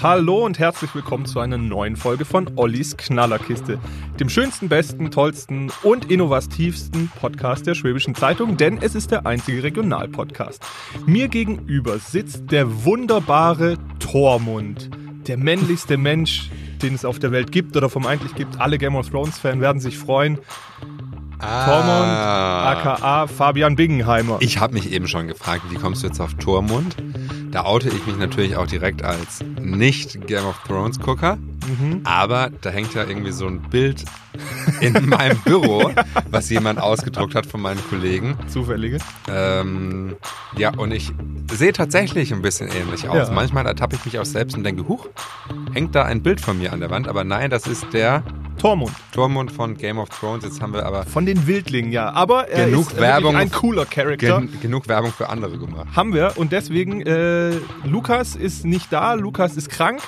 Hallo und herzlich willkommen zu einer neuen Folge von Ollis Knallerkiste, dem schönsten, besten, tollsten und innovativsten Podcast der Schwäbischen Zeitung, denn es ist der einzige Regionalpodcast. Mir gegenüber sitzt der wunderbare Tormund, der männlichste Mensch, den es auf der Welt gibt oder vermeintlich gibt. Alle Game of Thrones-Fans werden sich freuen. Ah. Tormund, aka Fabian Bingenheimer. Ich habe mich eben schon gefragt, wie kommst du jetzt auf Tormund? Da oute ich mich natürlich auch direkt als nicht Game of Thrones Gucker, aber da hängt ja irgendwie so ein Bild in meinem Büro, was jemand ausgedruckt hat von meinen Kollegen. Zufällige. Ähm, ja, und ich sehe tatsächlich ein bisschen ähnlich aus. Ja. Manchmal ertappe ich mich auch selbst und denke, huch, hängt da ein Bild von mir an der Wand, aber nein, das ist der Tormund. Tormund von Game of Thrones. Jetzt haben wir aber Von den Wildlingen, ja. Aber er Genug ist Werbung. ein cooler Charakter. gen genug Werbung für andere gemacht. Haben wir und deswegen, äh, Lukas ist nicht da, Lukas ist krank.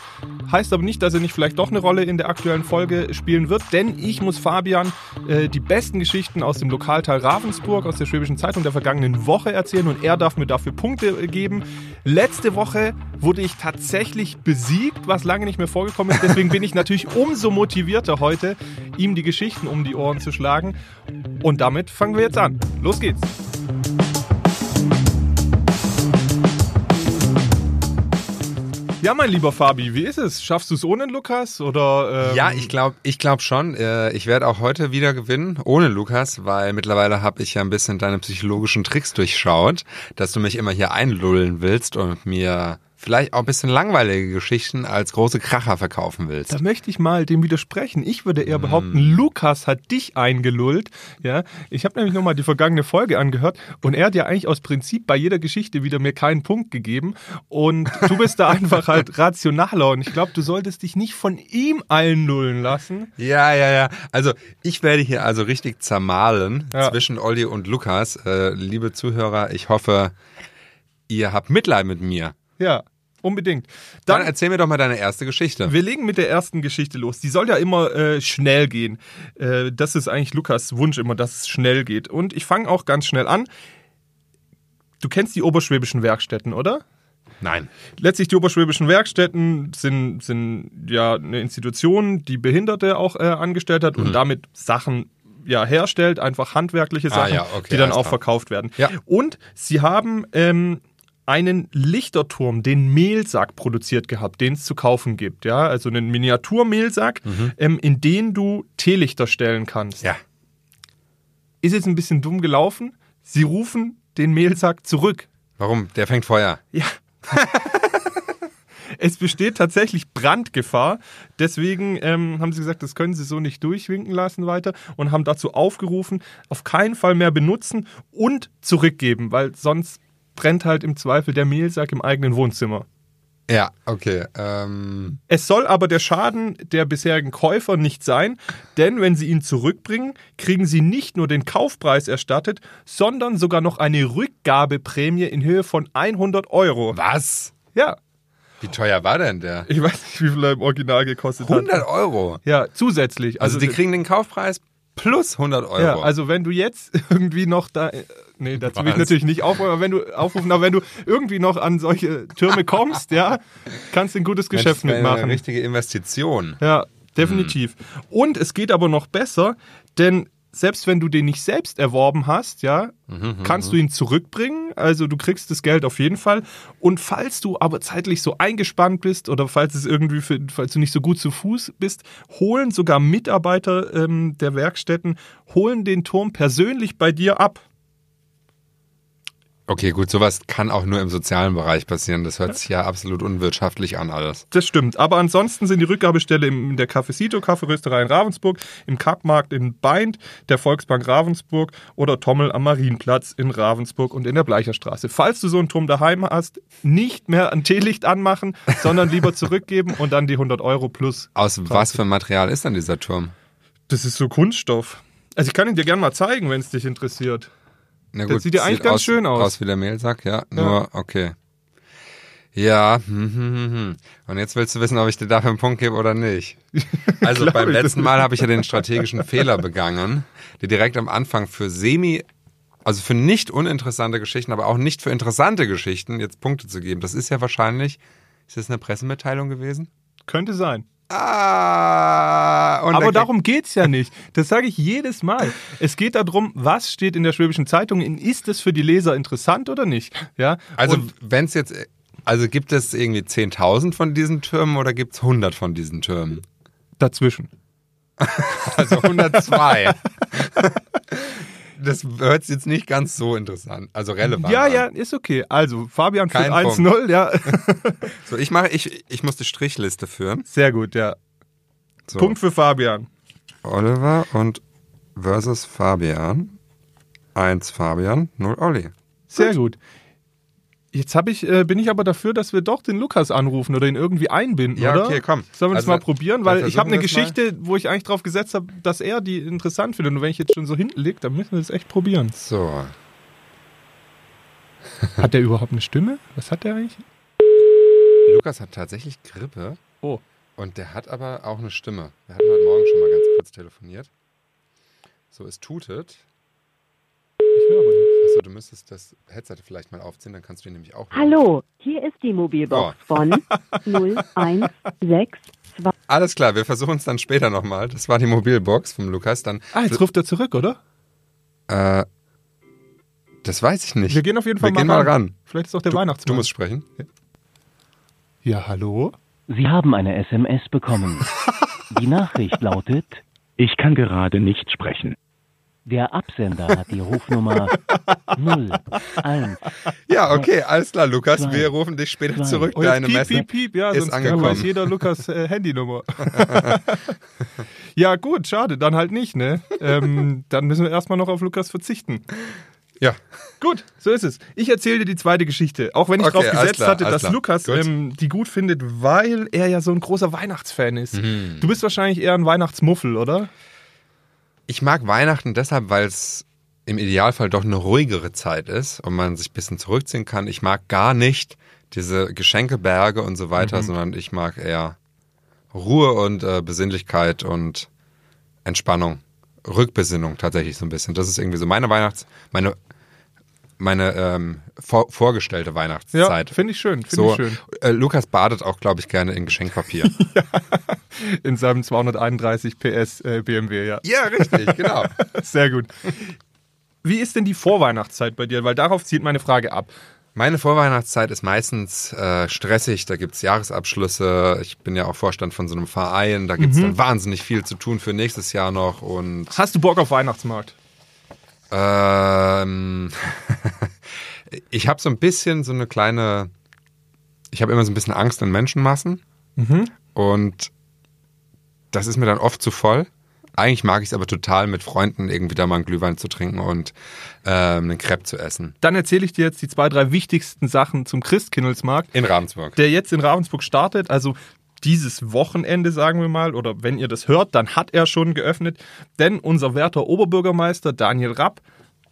Heißt aber nicht, dass er nicht vielleicht doch eine Rolle in der aktuellen Folge spielen wird, denn ich muss Fabian äh, die besten Geschichten aus dem Lokalteil Ravensburg, aus der Schwäbischen Zeitung der vergangenen Woche erzählen und er darf mir dafür Punkte äh, geben. Letzte Woche wurde ich tatsächlich besiegt, was lange nicht mehr vorgekommen ist. Deswegen bin ich natürlich umso motivierter heute, ihm die Geschichten um die Ohren zu schlagen. Und damit fangen wir jetzt an. Los geht's. Ja, mein lieber Fabi, wie ist es? Schaffst du es ohne Lukas oder? Ähm, Ja, ich glaube ich glaub schon. Äh, Ich werde auch heute wieder gewinnen, ohne Lukas, weil mittlerweile habe ich ja ein bisschen deine psychologischen Tricks durchschaut, dass du mich immer hier einlullen willst und mir vielleicht auch ein bisschen langweilige Geschichten als große Kracher verkaufen willst. Da möchte ich mal dem widersprechen. Ich würde eher behaupten, Hm. Lukas hat dich eingelullt. Ja, ich habe nämlich nochmal die vergangene Folge angehört und er hat ja eigentlich aus Prinzip bei jeder Geschichte wieder mir keinen Punkt gegeben. Und du bist da einfach halt rationaler und ich glaube, du solltest dich nicht von ihm einlullen lassen. Ja, ja, ja. Also ich werde hier also richtig zermahlen Ja. zwischen Olli und Lukas. Äh, liebe Zuhörer, ich hoffe, ihr habt Mitleid mit mir. Ja, unbedingt. Dann, Dann, erzähl mir doch mal deine erste Geschichte. wir legen mit der ersten Geschichte los. Die soll ja immer äh, schnell gehen. Äh, das ist eigentlich Lukas Wunsch immer, dass es schnell geht. Und ich fange auch ganz schnell an. Du kennst die oberschwäbischen Werkstätten, oder? Nein. Letztlich die oberschwäbischen Werkstätten sind, sind ja eine Institution, die Behinderte auch äh, angestellt hat und damit Sachen ja, herstellt, einfach handwerkliche Mhm. Ah, Sachen, ja, okay, die dann auch klar. verkauft werden. Ja. Und sie haben ähm, einen Lichterturm, den Mehlsack produziert gehabt, den es zu kaufen gibt. Ja, also einen Miniaturmehlsack, ähm, in den du Teelichter stellen kannst. Mhm. Ja. Ist jetzt ein bisschen dumm gelaufen. Sie rufen den Mehlsack zurück. Warum? Der fängt Feuer. Ja. es besteht tatsächlich Brandgefahr. Deswegen ähm, haben sie gesagt, das können sie so nicht durchwinken lassen weiter und haben dazu aufgerufen, auf keinen Fall mehr benutzen und zurückgeben, weil sonst brennt halt im Zweifel der Mehlsack im eigenen Wohnzimmer. Ja, okay. Ähm, Es soll aber der Schaden der bisherigen Käufer nicht sein, denn wenn sie ihn zurückbringen, kriegen sie nicht nur den Kaufpreis erstattet, sondern sogar noch eine Rückgabeprämie in Höhe von 100 Euro. was? Ja, Wie teuer war denn der? ich weiß nicht, wie viel er im Original gekostet hat. 100 Euro. Ja, zusätzlich. Also, die kriegen den Kaufpreis plus 100 Euro. ja, also wenn du jetzt irgendwie noch da, äh, nee, dazu will ich natürlich nicht aufrufen, aber wenn du aufrufen, aber wenn du irgendwie noch an solche Türme kommst, ja, kannst du ein gutes Geschäft das wäre mitmachen. Eine richtige Investition. Ja, definitiv. Und es geht aber noch besser, denn selbst wenn du den nicht selbst erworben hast, ja, kannst du ihn zurückbringen. Also du kriegst das Geld auf jeden Fall. Und falls du aber zeitlich so eingespannt bist oder falls es irgendwie, für, falls du nicht so gut zu Fuß bist, holen sogar Mitarbeiter ähm, der Werkstätten holen den Turm persönlich bei dir ab. Okay, gut, sowas kann auch nur im sozialen Bereich passieren. Das hört sich ja absolut unwirtschaftlich an alles. Das stimmt. Aber ansonsten sind die Rückgabestelle in der Cafecito, Kaffeerösterei in Ravensburg, im Kappmarkt in Beint, der Volksbank Ravensburg oder Tommel am Marienplatz in Ravensburg und in der Bleicherstraße. Falls du so einen Turm daheim hast, nicht mehr ein Teelicht anmachen, sondern lieber zurückgeben und dann die 100 Euro plus. Aus was für Material ist denn dieser Turm? Das ist so Kunststoff. Also ich kann ihn dir gerne mal zeigen, wenn es dich interessiert. Na Das sieht ja eigentlich ganz aus, schön aus. Aus wie der Mehlsack, ja. Nur, okay. Ja, hm, hm, hm, hm. und jetzt willst du wissen, ob ich dir dafür einen Punkt gebe oder nicht. Also beim letzten Mal habe ich ja den strategischen Fehler begangen, dir direkt am Anfang für semi, also für nicht uninteressante Geschichten, aber auch nicht für interessante Geschichten jetzt Punkte zu geben. Das ist ja wahrscheinlich Ist das eine Pressemitteilung gewesen? Könnte sein. Ah, und Aber darum geht's ja nicht. Das sage ich jedes Mal. Es geht darum, was steht in der Schwäbischen Zeitung? Ist es für die Leser interessant oder nicht? Ja. Also, wenn es jetzt, also gibt es irgendwie 10.000 von diesen Türmen oder gibt es 100 von diesen Türmen? dazwischen. Also 102. das hört sich jetzt nicht ganz so interessant, also relevant. Ja, an. ja, ist okay. Also, Fabian führt Kein 1-0, ja. So, ich mache, ich, ich muss die Strichliste führen. Sehr gut, ja. So, Punkt für Fabian. Oliver und versus Fabian. Eins Fabian, null Olli. Sehr gut. Jetzt hab ich, äh, bin ich aber dafür, dass wir doch den Lukas anrufen oder ihn irgendwie einbinden, Ja, oder? okay, komm. Sollen wir das Also, mal probieren? dann Weil ich habe eine versuchen wir es Geschichte, wo ich eigentlich drauf gesetzt habe, dass er die interessant findet. Und wenn ich jetzt schon so hinten liege, dann müssen wir das echt probieren. So, Hat der überhaupt eine Stimme? Was hat der eigentlich? Lukas hat tatsächlich Grippe Oh. und der hat aber auch eine Stimme. Wir hatten heute Morgen schon mal ganz kurz telefoniert. So, es tutet. Ich höre aber nichts. Achso, du müsstest das Headset vielleicht mal aufziehen, dann kannst du ihn nämlich auch hören. Hallo, hier ist die Mobilbox von 0162. Alles klar, wir versuchen es dann später nochmal. Das war die Mobilbox vom Lukas. Dann, Ah, jetzt ruft er zurück, oder? äh, das weiß ich nicht. Wir gehen auf jeden Fall Wir mal, gehen mal ran. ran. Vielleicht ist auch der Du, Weihnachtsmann. du musst sprechen. ja, hallo? Sie haben eine SMS bekommen. Die Nachricht lautet, Ich kann gerade nicht sprechen. Der Absender hat die Rufnummer 01. Ja, okay, alles klar, Lukas. Zwei. Wir rufen dich später Zwei. zurück. Oh, Deine piep, Messe piep, piep. Ja, ist sonst angekommen. weiß jeder Lukas äh, Handynummer. ja, gut, schade. Dann halt nicht, ne? Ähm, dann müssen wir erstmal noch auf Lukas verzichten. Ja, Gut, so ist es. Ich erzähle dir die zweite Geschichte. Auch wenn ich Okay, darauf gesetzt klar, hatte, dass klar. Lukas Gut. ähm, die gut findet, weil er ja so ein großer Weihnachtsfan ist. Mhm. Du bist wahrscheinlich eher ein Weihnachtsmuffel, oder? Ich mag Weihnachten deshalb, weil es im Idealfall doch eine ruhigere Zeit ist und man sich ein bisschen zurückziehen kann. Ich mag gar nicht diese Geschenkeberge und so weiter, Mhm. sondern ich mag eher Ruhe und äh, Besinnlichkeit und Entspannung. Rückbesinnung tatsächlich so ein bisschen. Das ist irgendwie so meine Weihnachts-, meine, meine ähm, vor, vorgestellte Ja, Weihnachtszeit. finde ich schön. Finde so, ich schön. Äh, Lukas badet auch, glaube ich, gerne in Geschenkpapier. In seinem 231 PS äh, BMW, ja. ja, richtig, genau. Sehr gut. Wie ist denn die Vorweihnachtszeit bei dir? Weil darauf zieht meine Frage ab. Meine Vorweihnachtszeit ist meistens äh, stressig, da gibt's Jahresabschlüsse, ich bin ja auch Vorstand von so einem Verein, da gibt's dann wahnsinnig viel zu tun für nächstes Jahr noch und Hast du Bock auf Weihnachtsmarkt? Ähm, ich habe so ein bisschen so eine kleine, ich habe immer so ein bisschen Angst in Menschenmassen und das ist mir dann oft zu voll. Eigentlich mag ich es aber total, mit Freunden irgendwie da mal einen Glühwein zu trinken und ähm, einen Crepe zu essen. Dann erzähle ich dir jetzt die zwei, drei wichtigsten Sachen zum Christkindlesmarkt. In Ravensburg. der jetzt in Ravensburg startet, also dieses Wochenende, sagen wir mal, oder wenn ihr das hört, dann hat er schon geöffnet, denn unser werter Oberbürgermeister Daniel Rapp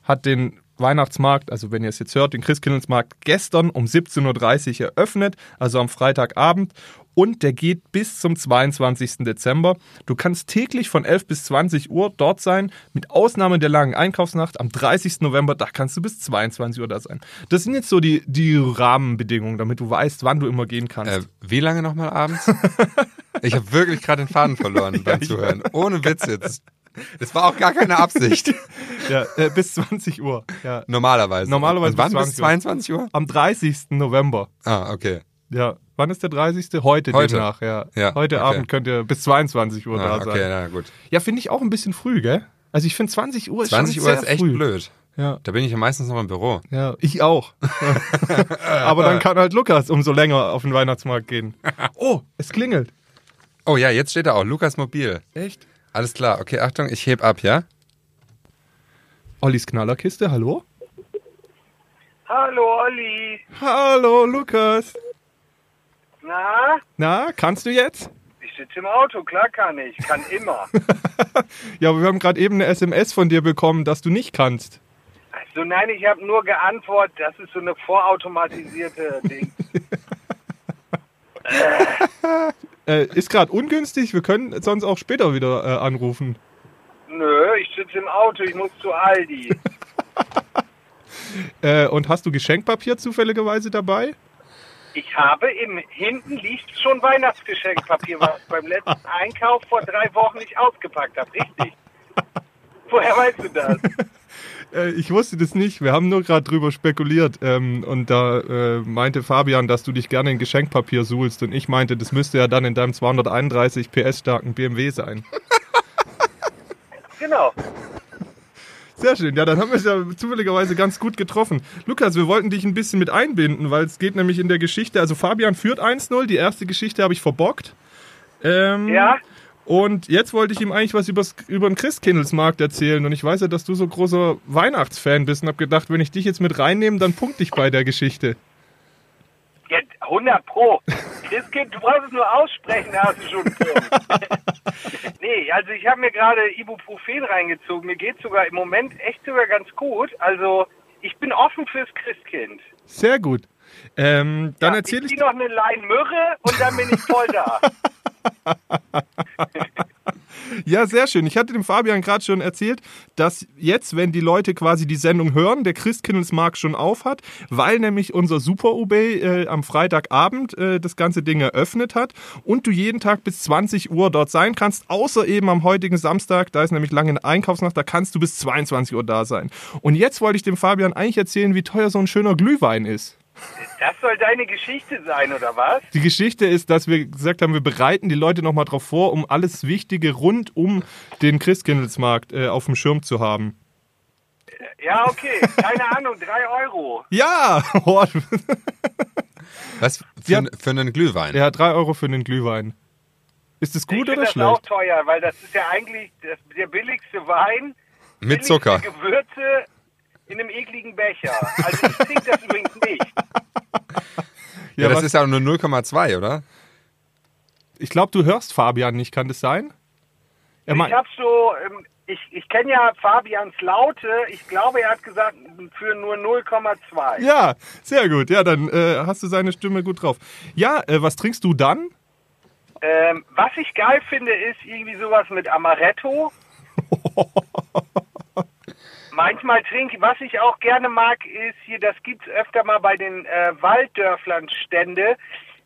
hat den Weihnachtsmarkt, also wenn ihr es jetzt hört, den Christkindlesmarkt gestern um 17.30 Uhr eröffnet, also am Freitagabend. Und der geht bis zum 22. Dezember. Du kannst täglich von 11 bis 20 Uhr dort sein, mit Ausnahme der langen Einkaufsnacht am 30. November, da kannst du bis 22 Uhr da sein. Das sind jetzt so die, die Rahmenbedingungen, damit du weißt, wann du immer gehen kannst. Äh, wie lange nochmal abends? ich habe wirklich gerade den Faden verloren beim ich Zuhören. Ohne Witz jetzt. Das war auch gar keine Absicht. Ja, äh, bis 20 Uhr. Ja. Normalerweise. Normalerweise Und wann bis bis 20 22 Uhr? Am 30. November. Ah, okay. Ja. Wann ist der 30.? Heute, Heute. demnach, ja. Ja, Heute okay. Abend könnt ihr bis 22 Uhr Ah, da okay, sein. na gut. Ja, finde ich auch ein bisschen früh, gell? Also ich finde 20 Uhr ist 20 schon Uhr sehr ist echt früh. blöd. Ja, Da bin ich ja meistens noch im Büro. ja, ich auch. Aber dann kann halt Lukas umso länger auf den Weihnachtsmarkt gehen. Oh, es klingelt. Oh ja, jetzt steht da auch Lukas Mobil. Echt? Alles klar, okay, Achtung, ich heb ab, ja? Ollis Knallerkiste, hallo? Hallo Olli. Hallo, Lukas. Na? Na, kannst du jetzt? Ich sitze im Auto, klar kann ich. Kann immer. Ja, aber wir haben gerade eben eine SMS von dir bekommen, dass du nicht kannst. Also nein, ich habe nur geantwortet, das ist so eine vorautomatisierte Ding. Äh, ist gerade ungünstig, wir können sonst auch später wieder äh, anrufen. Nö, ich sitze im Auto, ich muss zu Aldi. Äh, und hast du Geschenkpapier zufälligerweise dabei? Ich habe im hinten liegt schon Weihnachtsgeschenkpapier, was ich beim letzten Einkauf vor drei Wochen nicht ausgepackt habe. Richtig. Woher weißt du das? Äh, ich wusste das nicht. Wir haben nur gerade drüber spekuliert. Ähm, und da äh, meinte Fabian, dass du dich gerne in Geschenkpapier suhlst. Und ich meinte, das müsste ja dann in deinem 231 PS starken BMW sein. Genau. Sehr schön. Ja, dann haben wir es ja zufälligerweise ganz gut getroffen. Lukas, wir wollten dich ein bisschen mit einbinden, weil es geht nämlich in der Geschichte. Also Fabian führt 1-0. Die erste Geschichte habe ich verbockt. Ähm, Ja? Und jetzt wollte ich ihm eigentlich was übers, über den Christkindlesmarkt erzählen. Und ich weiß ja, dass du so großer Weihnachtsfan bist und habe gedacht, wenn ich dich jetzt mit reinnehme, dann punkte ich bei der Geschichte. Ja, 100 Pro. Christkind, du brauchst es nur aussprechen, da hast du schon nee, also ich habe mir gerade Ibuprofen reingezogen. Mir geht sogar im Moment echt sogar ganz gut. Also ich bin offen fürs Christkind. Sehr gut. Ähm, dann Ja, erzähle ich ich. noch eine Lein Myrrhe und dann bin ich voll da. Ja, sehr schön. Ich hatte dem Fabian gerade schon erzählt, dass jetzt, wenn die Leute quasi die Sendung hören, der Christkindlesmarkt schon auf hat, weil nämlich unser Super UB äh, am Freitagabend äh, das ganze Ding eröffnet hat und du jeden Tag bis 20 Uhr dort sein kannst, außer eben am heutigen Samstag, da ist nämlich lange Einkaufsnacht, da kannst du bis 22 Uhr da sein. Und jetzt wollte ich dem Fabian eigentlich erzählen, wie teuer so ein schöner Glühwein ist. Das soll deine Geschichte sein, oder was? Die Geschichte ist, dass wir gesagt haben, wir bereiten die Leute nochmal drauf vor, um alles Wichtige rund um den Christkindlesmarkt äh, auf dem Schirm zu haben. Ja, okay. Keine Ahnung, drei Euro. Ja! Was für, Ja. für einen Glühwein? ja, drei Euro für den Glühwein. Ist das ich gut finde oder das auch schlecht? teuer, weil das ist ja eigentlich das, der billigste Wein. Mit billigste Zucker. Gewürze in einem ekligen Becher. Also ich trinke das übrigens nicht. Ja, das was- ist ja nur 0,2, oder? ich glaube, du hörst Fabian nicht, kann das sein? Er Ich habe so, ähm, ich, ich kenne ja Fabians Laute. Ich glaube, er hat gesagt, für nur 0,2. ja, sehr gut. Ja, dann äh, hast du seine Stimme gut drauf. Ja, äh, was trinkst du dann? Ähm, was ich geil finde, ist irgendwie sowas mit Amaretto. Manchmal trinke, was ich auch gerne mag, ist hier, das gibt's öfter mal bei den äh, Walddörflern Stände,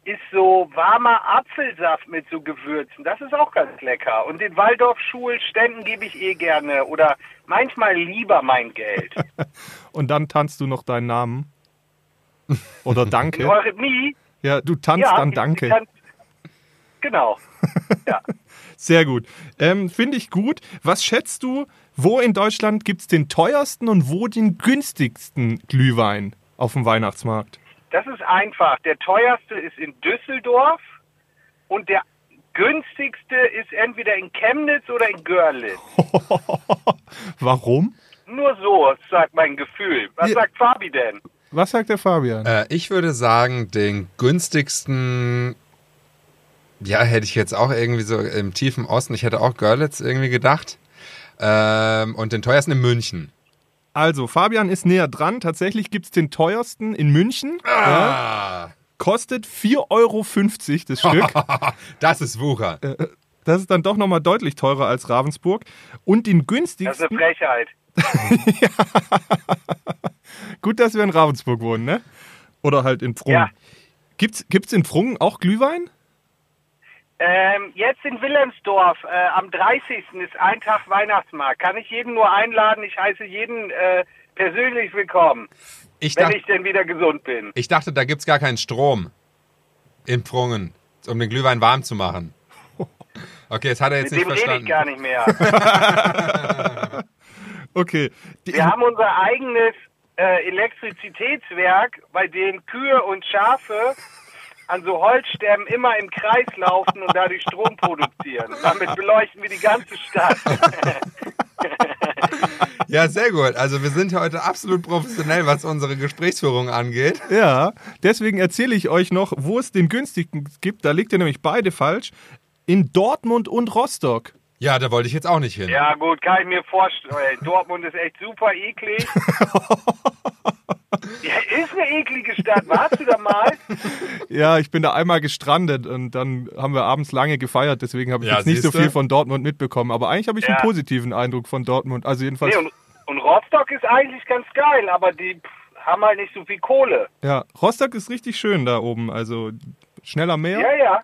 ist so warmer Apfelsaft mit so Gewürzen. Das ist auch ganz lecker. Und den Waldorfschulständen gebe ich eh gerne oder manchmal lieber mein Geld. Und dann tanzt du noch deinen Namen. Oder Danke. Eurythmie, Ja, du tanzt dann ich- Danke. ich kann- Genau. Ja. Sehr gut. Ähm, Finde ich gut. Was schätzt du, wo in Deutschland gibt es den teuersten und wo den günstigsten Glühwein auf dem Weihnachtsmarkt? Das ist einfach. Der teuerste ist in Düsseldorf und der günstigste ist entweder in Chemnitz oder in Görlitz. Warum? Nur so, sagt mein Gefühl. Was Ja. sagt Fabi denn? Was sagt der Fabian? Äh, ich würde sagen, den günstigsten, ja, hätte ich jetzt auch irgendwie so im tiefen Osten, ich hätte auch Görlitz irgendwie gedacht. Ähm, und den teuersten in München. Also, Fabian ist näher dran. Tatsächlich gibt es den teuersten in München. Ja, Ah, kostet 4,50 Euro das Stück. das ist Wucher. Das ist dann doch nochmal deutlich teurer als Ravensburg. Und den Das ist günstigsten. eine Frechheit. Gut, dass wir in Ravensburg wohnen, ne? Oder halt in Pfrungen. Ja. Gibt's, gibt's in Pfrungen auch Glühwein? Ähm, jetzt in Wilhelmsdorf, äh, am 30. ist ein Tag Weihnachtsmarkt. Kann ich jeden nur einladen? Ich heiße jeden äh, persönlich willkommen, Ich wenn ich denn wieder gesund bin. ich dachte, da gibt's gar keinen Strom in Pfrungen, um den Glühwein warm zu machen. Okay, jetzt hat er jetzt Mit nicht dem rede ich verstanden. gar nicht mehr. Okay. Die, Wir haben unser eigenes äh, Elektrizitätswerk, bei dem Kühe und Schafe an so Holzstämmen immer im Kreis laufen und dadurch Strom produzieren. Damit beleuchten wir die ganze Stadt. Ja, sehr gut. Also wir sind heute absolut professionell, was unsere Gesprächsführung angeht. Ja, deswegen erzähle ich euch noch, wo es den günstigen gibt. Da liegt ihr nämlich beide falsch. In Dortmund und Rostock. Ja, da wollte ich jetzt auch nicht hin. Ja gut, kann ich mir vorstellen. Dortmund ist echt super eklig. Ja, ist eine eklige Stadt. Warst du da mal? Ja, ich bin da einmal gestrandet und dann haben wir abends lange gefeiert. Deswegen habe ich Ja, jetzt nicht so viel von Dortmund mitbekommen. Aber eigentlich habe ich einen Ja. positiven Eindruck von Dortmund. Also jedenfalls. Nee, und, und Rostock ist eigentlich ganz geil, aber die, pff, haben halt nicht so viel Kohle. Ja, Rostock ist richtig schön da oben. Also schnell am Meer, Ja, ja.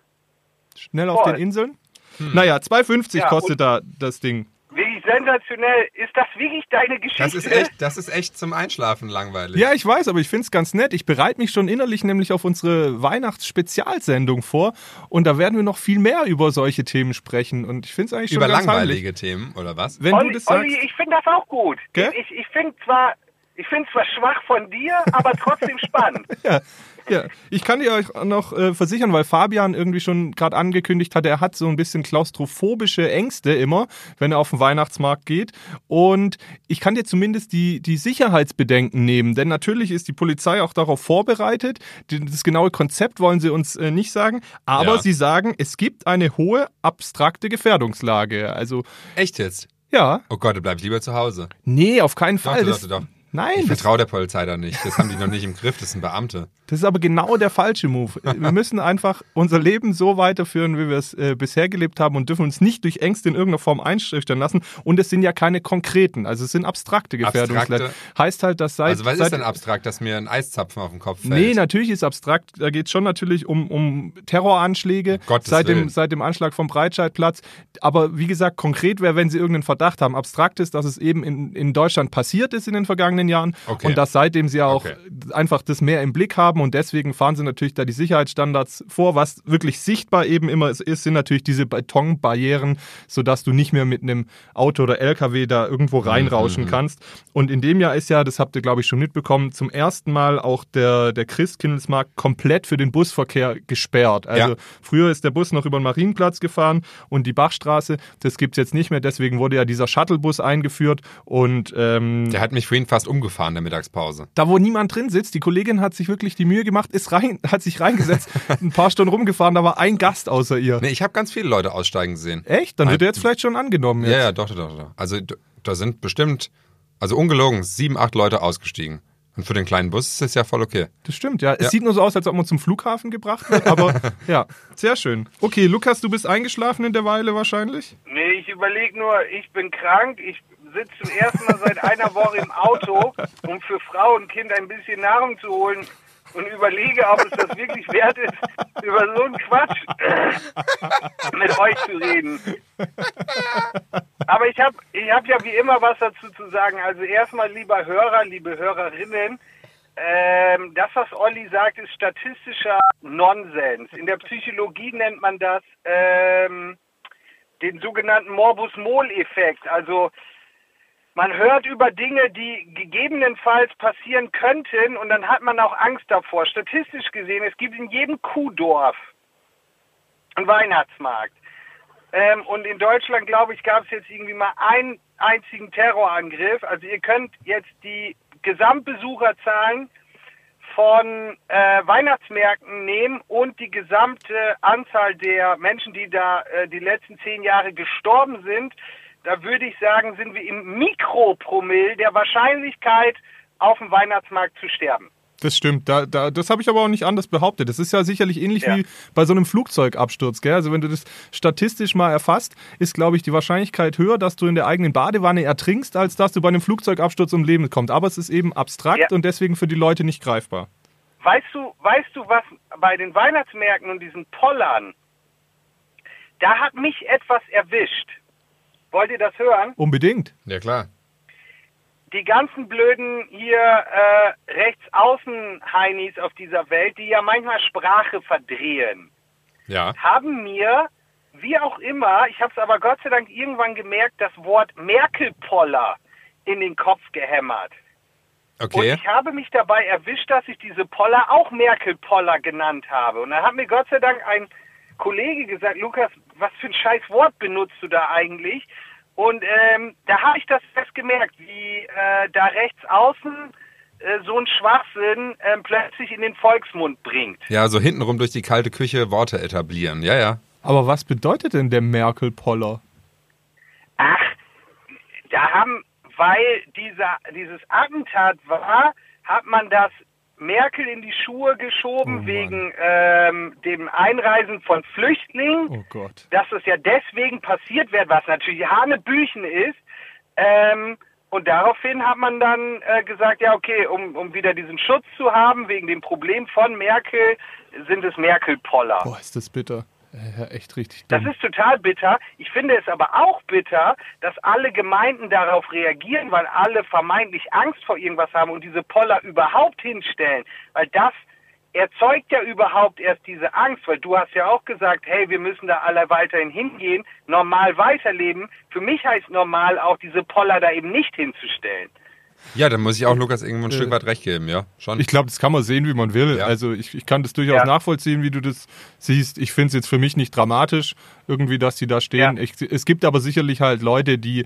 schnell auf voll. den Inseln. Naja, 2,50 Ja, kostet da das Ding. Wirklich sensationell. Ist das wirklich deine Geschichte? Das ist echt, das ist echt zum Einschlafen langweilig. Ja, ich weiß, aber ich find's ganz nett. Ich bereite mich schon innerlich nämlich auf unsere Weihnachtsspezialsendung vor und da werden wir noch viel mehr über solche Themen sprechen und ich find's eigentlich schon Über ganz langweilige heimlich. Themen, oder was? Wenn Olli, du das sagst, Olli, ich finde das auch gut. Gell? Ich, ich finde zwar, ich finde zwar schwach von dir, aber trotzdem spannend. ja, ja, ich kann dir euch noch äh, versichern, weil Fabian irgendwie schon gerade angekündigt hat, er hat so ein bisschen klaustrophobische Ängste immer, wenn er auf den Weihnachtsmarkt geht. Und ich kann dir zumindest die, die Sicherheitsbedenken nehmen, denn natürlich ist die Polizei auch darauf vorbereitet. Das genaue Konzept wollen sie uns äh, nicht sagen, aber Ja. sie sagen, es gibt eine hohe abstrakte Gefährdungslage. Also Echt jetzt? ja, Oh Gott, du bleibst lieber zu Hause. nee, auf keinen Fall. doch, doch, doch. Nein, Ich vertraue der Polizei da nicht. Das haben die noch nicht im Griff. Das sind Beamte. Das ist aber genau der falsche Move. Wir müssen einfach unser Leben so weiterführen, wie wir es äh, bisher gelebt haben und dürfen uns nicht durch Ängste in irgendeiner Form einschüchtern lassen. Und es sind ja keine konkreten, also es sind abstrakte Gefährdungslagen. Heißt halt, dass seit. Also was seit, ist denn abstrakt, dass mir ein Eiszapfen auf den Kopf fällt? Nee, natürlich ist abstrakt. Da geht es schon natürlich um, um Terroranschläge Gottes seit dem, seit dem Anschlag vom Breitscheidplatz. Aber wie gesagt, konkret wäre, wenn Sie irgendeinen Verdacht haben. Abstrakt ist, dass es eben in, in Deutschland passiert ist in den vergangenen Jahren Okay. und dass seitdem Sie auch Okay. einfach das mehr im Blick haben und deswegen fahren Sie natürlich da die Sicherheitsstandards vor. Was wirklich sichtbar eben immer ist, sind natürlich diese Betonbarrieren, sodass du nicht mehr mit einem Auto oder LKW da irgendwo Mhm, reinrauschen kannst. Und in dem Jahr ist ja, das habt ihr glaube ich schon mitbekommen, zum ersten Mal auch der, der Christkindlesmarkt komplett für den Busverkehr gesperrt. Also Ja. früher ist der Bus noch über den Marienplatz gefahren und die Bachstraße, das gibt es jetzt nicht mehr. Deswegen wurde ja dieser Shuttlebus eingeführt und ähm, Der hat mich vorhin fast umgefahren, der Mittagspause. da wo niemand drin sitzt, die Kollegin hat sich wirklich die Mühe gemacht, ist rein, hat sich reingesetzt, ein paar Stunden rumgefahren, da war ein Gast außer ihr. Nee, ich habe ganz viele Leute aussteigen sehen. Echt? Dann wird er jetzt vielleicht schon angenommen. Ja, Jetzt. ja, doch, doch, doch, doch. Also da sind bestimmt, also ungelogen, sieben, acht Leute ausgestiegen. Und für den kleinen Bus ist das ja voll okay. Das stimmt, ja. Es Ja. sieht nur so aus, als ob man zum Flughafen gebracht wird, aber ja, sehr schön. Okay, Lukas, du bist eingeschlafen in der Weile wahrscheinlich? Nee, ich überlege nur, ich bin krank, ich sitze zum ersten Mal seit einer Woche im Auto, um für Frau und Kind ein bisschen Nahrung zu holen und überlege, ob es das wirklich wert ist, über so einen Quatsch mit euch zu reden. Aber ich habe ich hab ja wie immer was dazu zu sagen. Also erstmal, lieber Hörer, liebe Hörerinnen, ähm, das, was Olli sagt, ist statistischer Nonsens. In der Psychologie nennt man das ähm, den sogenannten Morbus-Moll-Effekt. Also man hört über Dinge, die gegebenenfalls passieren könnten und dann hat man auch Angst davor. Statistisch gesehen, es gibt in jedem Kuhdorf einen Weihnachtsmarkt. Ähm, und in Deutschland, glaube ich, gab es jetzt irgendwie mal einen einzigen Terrorangriff. Also ihr könnt jetzt die Gesamtbesucherzahlen von äh, Weihnachtsmärkten nehmen und die gesamte Anzahl der Menschen, die da äh, die letzten zehn Jahre gestorben sind, da würde ich sagen, sind wir im Mikropromille der Wahrscheinlichkeit, auf dem Weihnachtsmarkt zu sterben. Das stimmt. Da, da, das habe ich aber auch nicht anders behauptet. Das ist ja sicherlich ähnlich Ja. wie bei so einem Flugzeugabsturz. Gell? Also wenn du das statistisch mal erfasst, ist, glaube ich, die Wahrscheinlichkeit höher, dass du in der eigenen Badewanne ertrinkst, als dass du bei einem Flugzeugabsturz um Leben kommst. Aber es ist eben abstrakt Ja. und deswegen für die Leute nicht greifbar. Weißt du, weißt du, was bei den Weihnachtsmärkten und diesen Pollern, da hat mich etwas erwischt. Wollt ihr das hören? Unbedingt. Ja, klar. Die ganzen blöden hier äh, Rechtsaußen-Heinis auf dieser Welt, die ja manchmal Sprache verdrehen, Ja. haben mir, wie auch immer, ich habe es aber Gott sei Dank irgendwann gemerkt, das Wort Merkel-Poller in den Kopf gehämmert. Und Okay. ich habe mich dabei erwischt, dass ich diese Poller auch Merkel-Poller genannt habe. Und dann hat mir Gott sei Dank ein Kollege gesagt, Lukas, was für ein scheiß Wort benutzt du da eigentlich? Und ähm, da habe ich das erst gemerkt, wie äh, da rechts außen äh, so ein Schwachsinn ähm, plötzlich in den Volksmund bringt. Ja, so hintenrum durch die kalte Küche Worte etablieren. Ja, ja. Aber was bedeutet denn der Merkel-Poller? Ach, da haben, weil dieser, dieses Attentat war, hat man das Merkel in die Schuhe geschoben Oh wegen ähm, dem Einreisen von Flüchtlingen. Oh Gott. dass es ja deswegen passiert wird, was natürlich Hanebüchen ist. Ähm, Und daraufhin hat man dann äh, gesagt, ja okay, um, um wieder diesen Schutz zu haben wegen dem Problem von Merkel, sind es Merkel-Poller. Boah, ist das bitter. Ja, echt richtig Das dumm. ist total bitter. Ich finde es aber auch bitter, dass alle Gemeinden darauf reagieren, weil alle vermeintlich Angst vor irgendwas haben und diese Poller überhaupt hinstellen. Weil das erzeugt ja überhaupt erst diese Angst, weil du hast ja auch gesagt, hey, wir müssen da alle weiterhin hingehen, normal weiterleben. Für mich heißt normal auch, diese Poller da eben nicht hinzustellen. Ja, dann muss ich auch Lukas irgendwo ein Äh, Stück weit recht geben, ja. Schon. Ich glaube, das kann man sehen, wie man will. Ja. Also ich, ich kann das durchaus Ja. nachvollziehen, wie du das siehst. Ich finde es jetzt für mich nicht dramatisch, irgendwie, dass die da stehen. Ja. Ich, es gibt aber sicherlich halt Leute, die,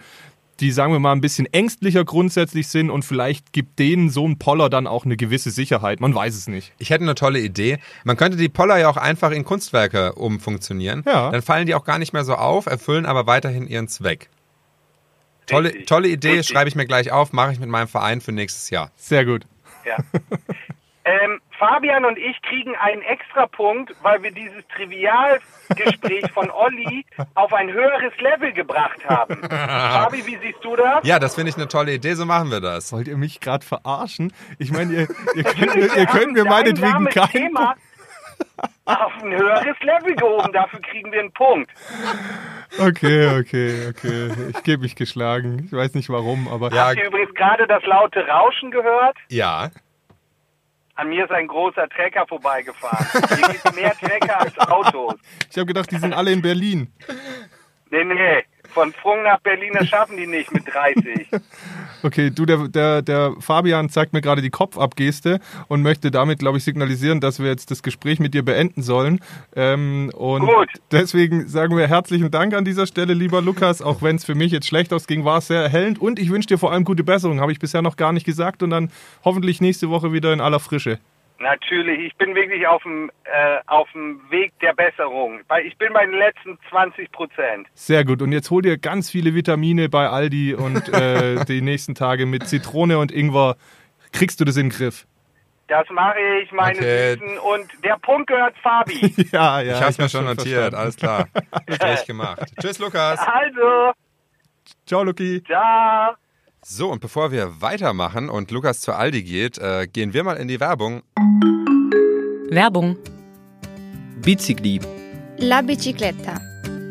die, sagen wir mal, ein bisschen ängstlicher grundsätzlich sind und vielleicht gibt denen so ein Poller dann auch eine gewisse Sicherheit. Man weiß es nicht. Ich hätte eine tolle Idee. Man könnte die Poller ja auch einfach in Kunstwerke umfunktionieren. Ja. Dann fallen die auch gar nicht mehr so auf, erfüllen aber weiterhin ihren Zweck. Tolle, tolle Idee, Richtig. schreibe ich mir gleich auf, mache ich mit meinem Verein für nächstes Jahr. Sehr gut. Ja. ähm, Fabian und ich kriegen einen Extrapunkt, weil wir dieses Trivialgespräch von Olli auf ein höheres Level gebracht haben. Fabi, wie siehst du das? Ja, das finde ich eine tolle Idee, so machen wir das. Wollt ihr mich gerade verarschen? Ich meine, ihr, ihr könnt, ihr könnt mir meinetwegen keinen Thema auf ein höheres Level gehoben. Dafür kriegen wir einen Punkt. Okay, okay, okay. Ich gebe mich geschlagen. Ich weiß nicht warum, aber Ja, Habt ihr übrigens gerade das laute Rauschen gehört? ja. An mir ist ein großer Trecker vorbeigefahren. Hier gibt mehr Trecker als Autos. ich habe gedacht, die sind alle in Berlin. Nee, nee. Von Frung nach Berlin, das schaffen die nicht mit 30. Okay, du, der, der, der Fabian zeigt mir gerade die Kopfabgeste und möchte damit, glaube ich, signalisieren, dass wir jetzt das Gespräch mit dir beenden sollen. Ähm, und Gut. deswegen sagen wir herzlichen Dank an dieser Stelle, lieber Lukas. Auch wenn es für mich jetzt schlecht ausging, war es sehr erhellend. Und ich wünsche dir vor allem gute Besserung. Habe ich bisher noch gar nicht gesagt. Und dann hoffentlich nächste Woche wieder in aller Frische. Natürlich, ich bin wirklich auf dem, äh, auf dem Weg der Besserung. Ich bin bei den letzten 20 Prozent. Sehr gut. Und jetzt hol dir ganz viele Vitamine bei Aldi und äh, die nächsten Tage mit Zitrone und Ingwer. Kriegst du das in den Griff? Das mache ich, meine Okay. Süßen. Und der Punkt gehört Fabi. Ja, ja. Ich habe es mir schon notiert, alles klar. Strich gemacht. Tschüss, Lukas. Also, Ciao, Luki. ciao. So, und bevor wir weitermachen und Lukas zu Aldi geht, äh, gehen wir mal in die Werbung. Werbung. Bicicli, La bicicletta.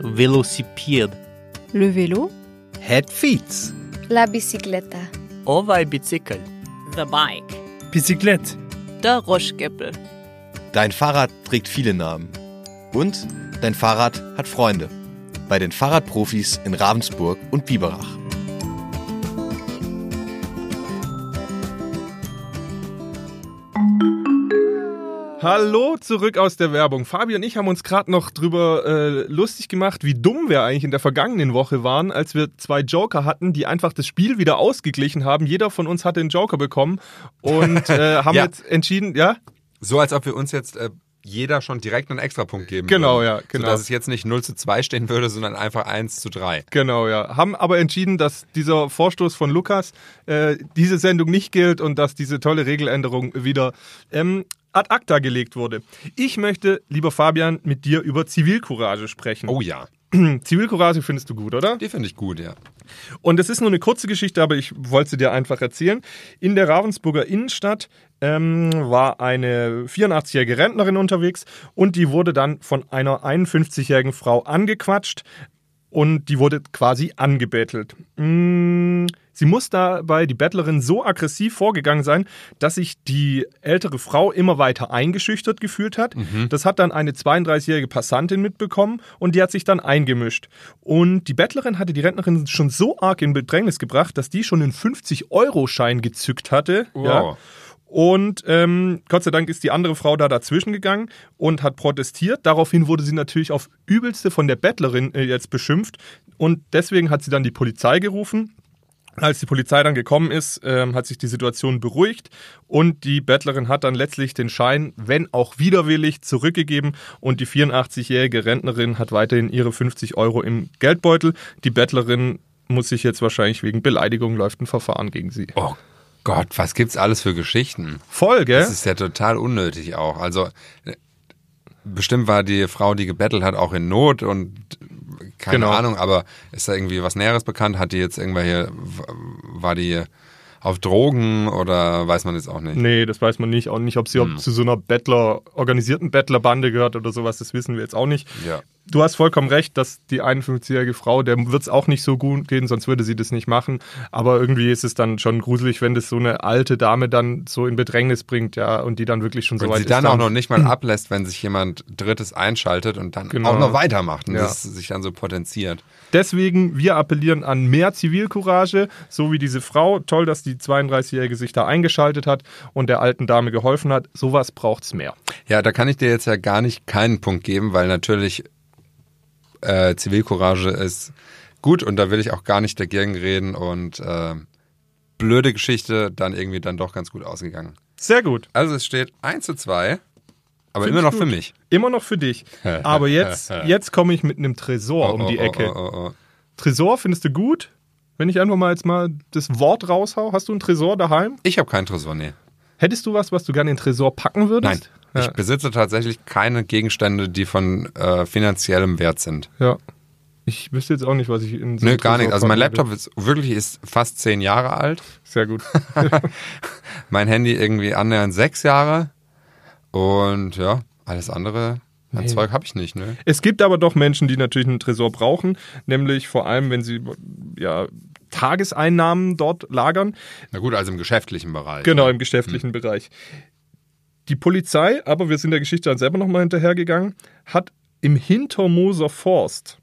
velocipede, Le vélo. headfiets, La bicicletta. ovaj bicickel, The Bike. Bicyclette. Der Roschgeppel. Dein Fahrrad trägt viele Namen. Und dein Fahrrad hat Freunde. Bei den Fahrradprofis in Ravensburg und Biberach. Hallo, zurück aus der Werbung. Fabi und ich haben uns gerade noch drüber äh, lustig gemacht, wie dumm wir eigentlich in der vergangenen Woche waren, als wir zwei Joker hatten, die einfach das Spiel wieder ausgeglichen haben. Jeder von uns hatte einen Joker bekommen und äh, haben Ja. jetzt entschieden, ja, So, als ob wir uns jetzt äh, jeder schon direkt einen Extrapunkt geben Genau, würden. ja, genau. Sodass es jetzt nicht 0 zu 2 stehen würde, sondern einfach 1 zu 3. Genau, ja. Haben aber entschieden, dass dieser Vorstoß von Lukas äh, diese Sendung nicht gilt und dass diese tolle Regeländerung wieder ähm, ad acta gelegt wurde. Ich möchte, lieber Fabian, mit dir über Zivilcourage sprechen. Oh ja, Zivilcourage findest du gut, oder? die finde ich gut, ja. Und es ist nur eine kurze Geschichte, aber ich wollte sie dir einfach erzählen. In der Ravensburger Innenstadt ähm, war eine 84-jährige Rentnerin unterwegs und die wurde dann von einer 51-jährigen Frau angequatscht und die wurde quasi angebettelt. Mm, Sie muss dabei, die Bettlerin, so aggressiv vorgegangen sein, dass sich die ältere Frau immer weiter eingeschüchtert gefühlt hat. Das hat dann eine 32-jährige Passantin mitbekommen und die hat sich dann eingemischt. Und die Bettlerin hatte die Rentnerin schon so arg in Bedrängnis gebracht, dass die schon einen 50-Euro-Schein gezückt hatte. Ja. Wow. Und ähm, Gott sei Dank ist die andere Frau da dazwischen gegangen und hat protestiert. Daraufhin wurde sie natürlich auf übelste von der Bettlerin äh, jetzt beschimpft. Und deswegen hat sie dann die Polizei gerufen. Als die Polizei dann gekommen ist, ähm, hat sich die Situation beruhigt und die Bettlerin hat dann letztlich den Schein, wenn auch widerwillig, zurückgegeben und die 84-jährige Rentnerin hat weiterhin ihre 50 Euro im Geldbeutel. Die Bettlerin muss sich jetzt wahrscheinlich wegen Beleidigung läuft ein Verfahren gegen sie. Oh Gott, was gibt's alles für Geschichten? Voll, gell? Das ist ja total unnötig auch. Also äh, bestimmt war die Frau, die gebettelt hat, auch in Not und keine Genau. Ahnung, aber ist da irgendwie was Näheres bekannt? Hat die jetzt irgendwelche, war die auf Drogen oder weiß man jetzt auch nicht? Nee, das weiß man nicht. Auch nicht, ob sie Hm. zu so einer Bettler, organisierten Bettlerbande gehört oder sowas, das wissen wir jetzt auch nicht. Ja. Du hast vollkommen recht, dass die 51-jährige Frau, der wird es auch nicht so gut gehen, sonst würde sie das nicht machen. Aber irgendwie ist es dann schon gruselig, wenn das so eine alte Dame dann so in Bedrängnis bringt, ja, und die dann wirklich schon so Und weit sie ist. dann auch noch nicht mal ablässt, wenn sich jemand Drittes einschaltet und dann Genau. auch noch weitermacht und Ja. das sich dann so potenziert. Deswegen, wir appellieren an mehr Zivilcourage, so wie diese Frau. Toll, dass die 32-Jährige sich da eingeschaltet hat und der alten Dame geholfen hat. Sowas braucht's mehr. Ja, da kann ich dir jetzt ja gar nicht keinen Punkt geben, weil natürlich äh, Zivilcourage ist gut und da will ich auch gar nicht dagegen reden und äh, blöde Geschichte dann irgendwie dann doch ganz gut ausgegangen. Sehr gut. Also es steht 1 zu 2, aber Find immer noch für gut. mich. Immer noch für dich. Aber jetzt, jetzt komme ich mit einem Tresor um die Oh, oh, Ecke. Oh, oh, oh. Tresor findest du gut? Wenn ich einfach mal jetzt mal das Wort raushau, hast du einen Tresor daheim? Ich habe keinen Tresor, nee. Hättest du was, was du gerne in den Tresor packen Nein, würdest? ich Ja. besitze tatsächlich keine Gegenstände, die von äh, finanziellem Wert sind. ja. Ich wüsste jetzt auch nicht, was ich in so Nö, einen gar nicht. Also mein Laptop ist wirklich ist fast zehn Jahre alt. Sehr gut. Mein Handy irgendwie annähernd sechs Jahre. Und ja, alles andere an Nee. Zeug habe ich nicht, ne? Es gibt aber doch Menschen, die natürlich einen Tresor brauchen, nämlich vor allem, wenn sie ja, Tageseinnahmen dort lagern. Na gut, also im geschäftlichen Bereich. Genau, ne? im geschäftlichen Bereich. Die Polizei, aber wir sind der Geschichte dann selber nochmal hinterhergegangen, hat im Hintermoser Forst,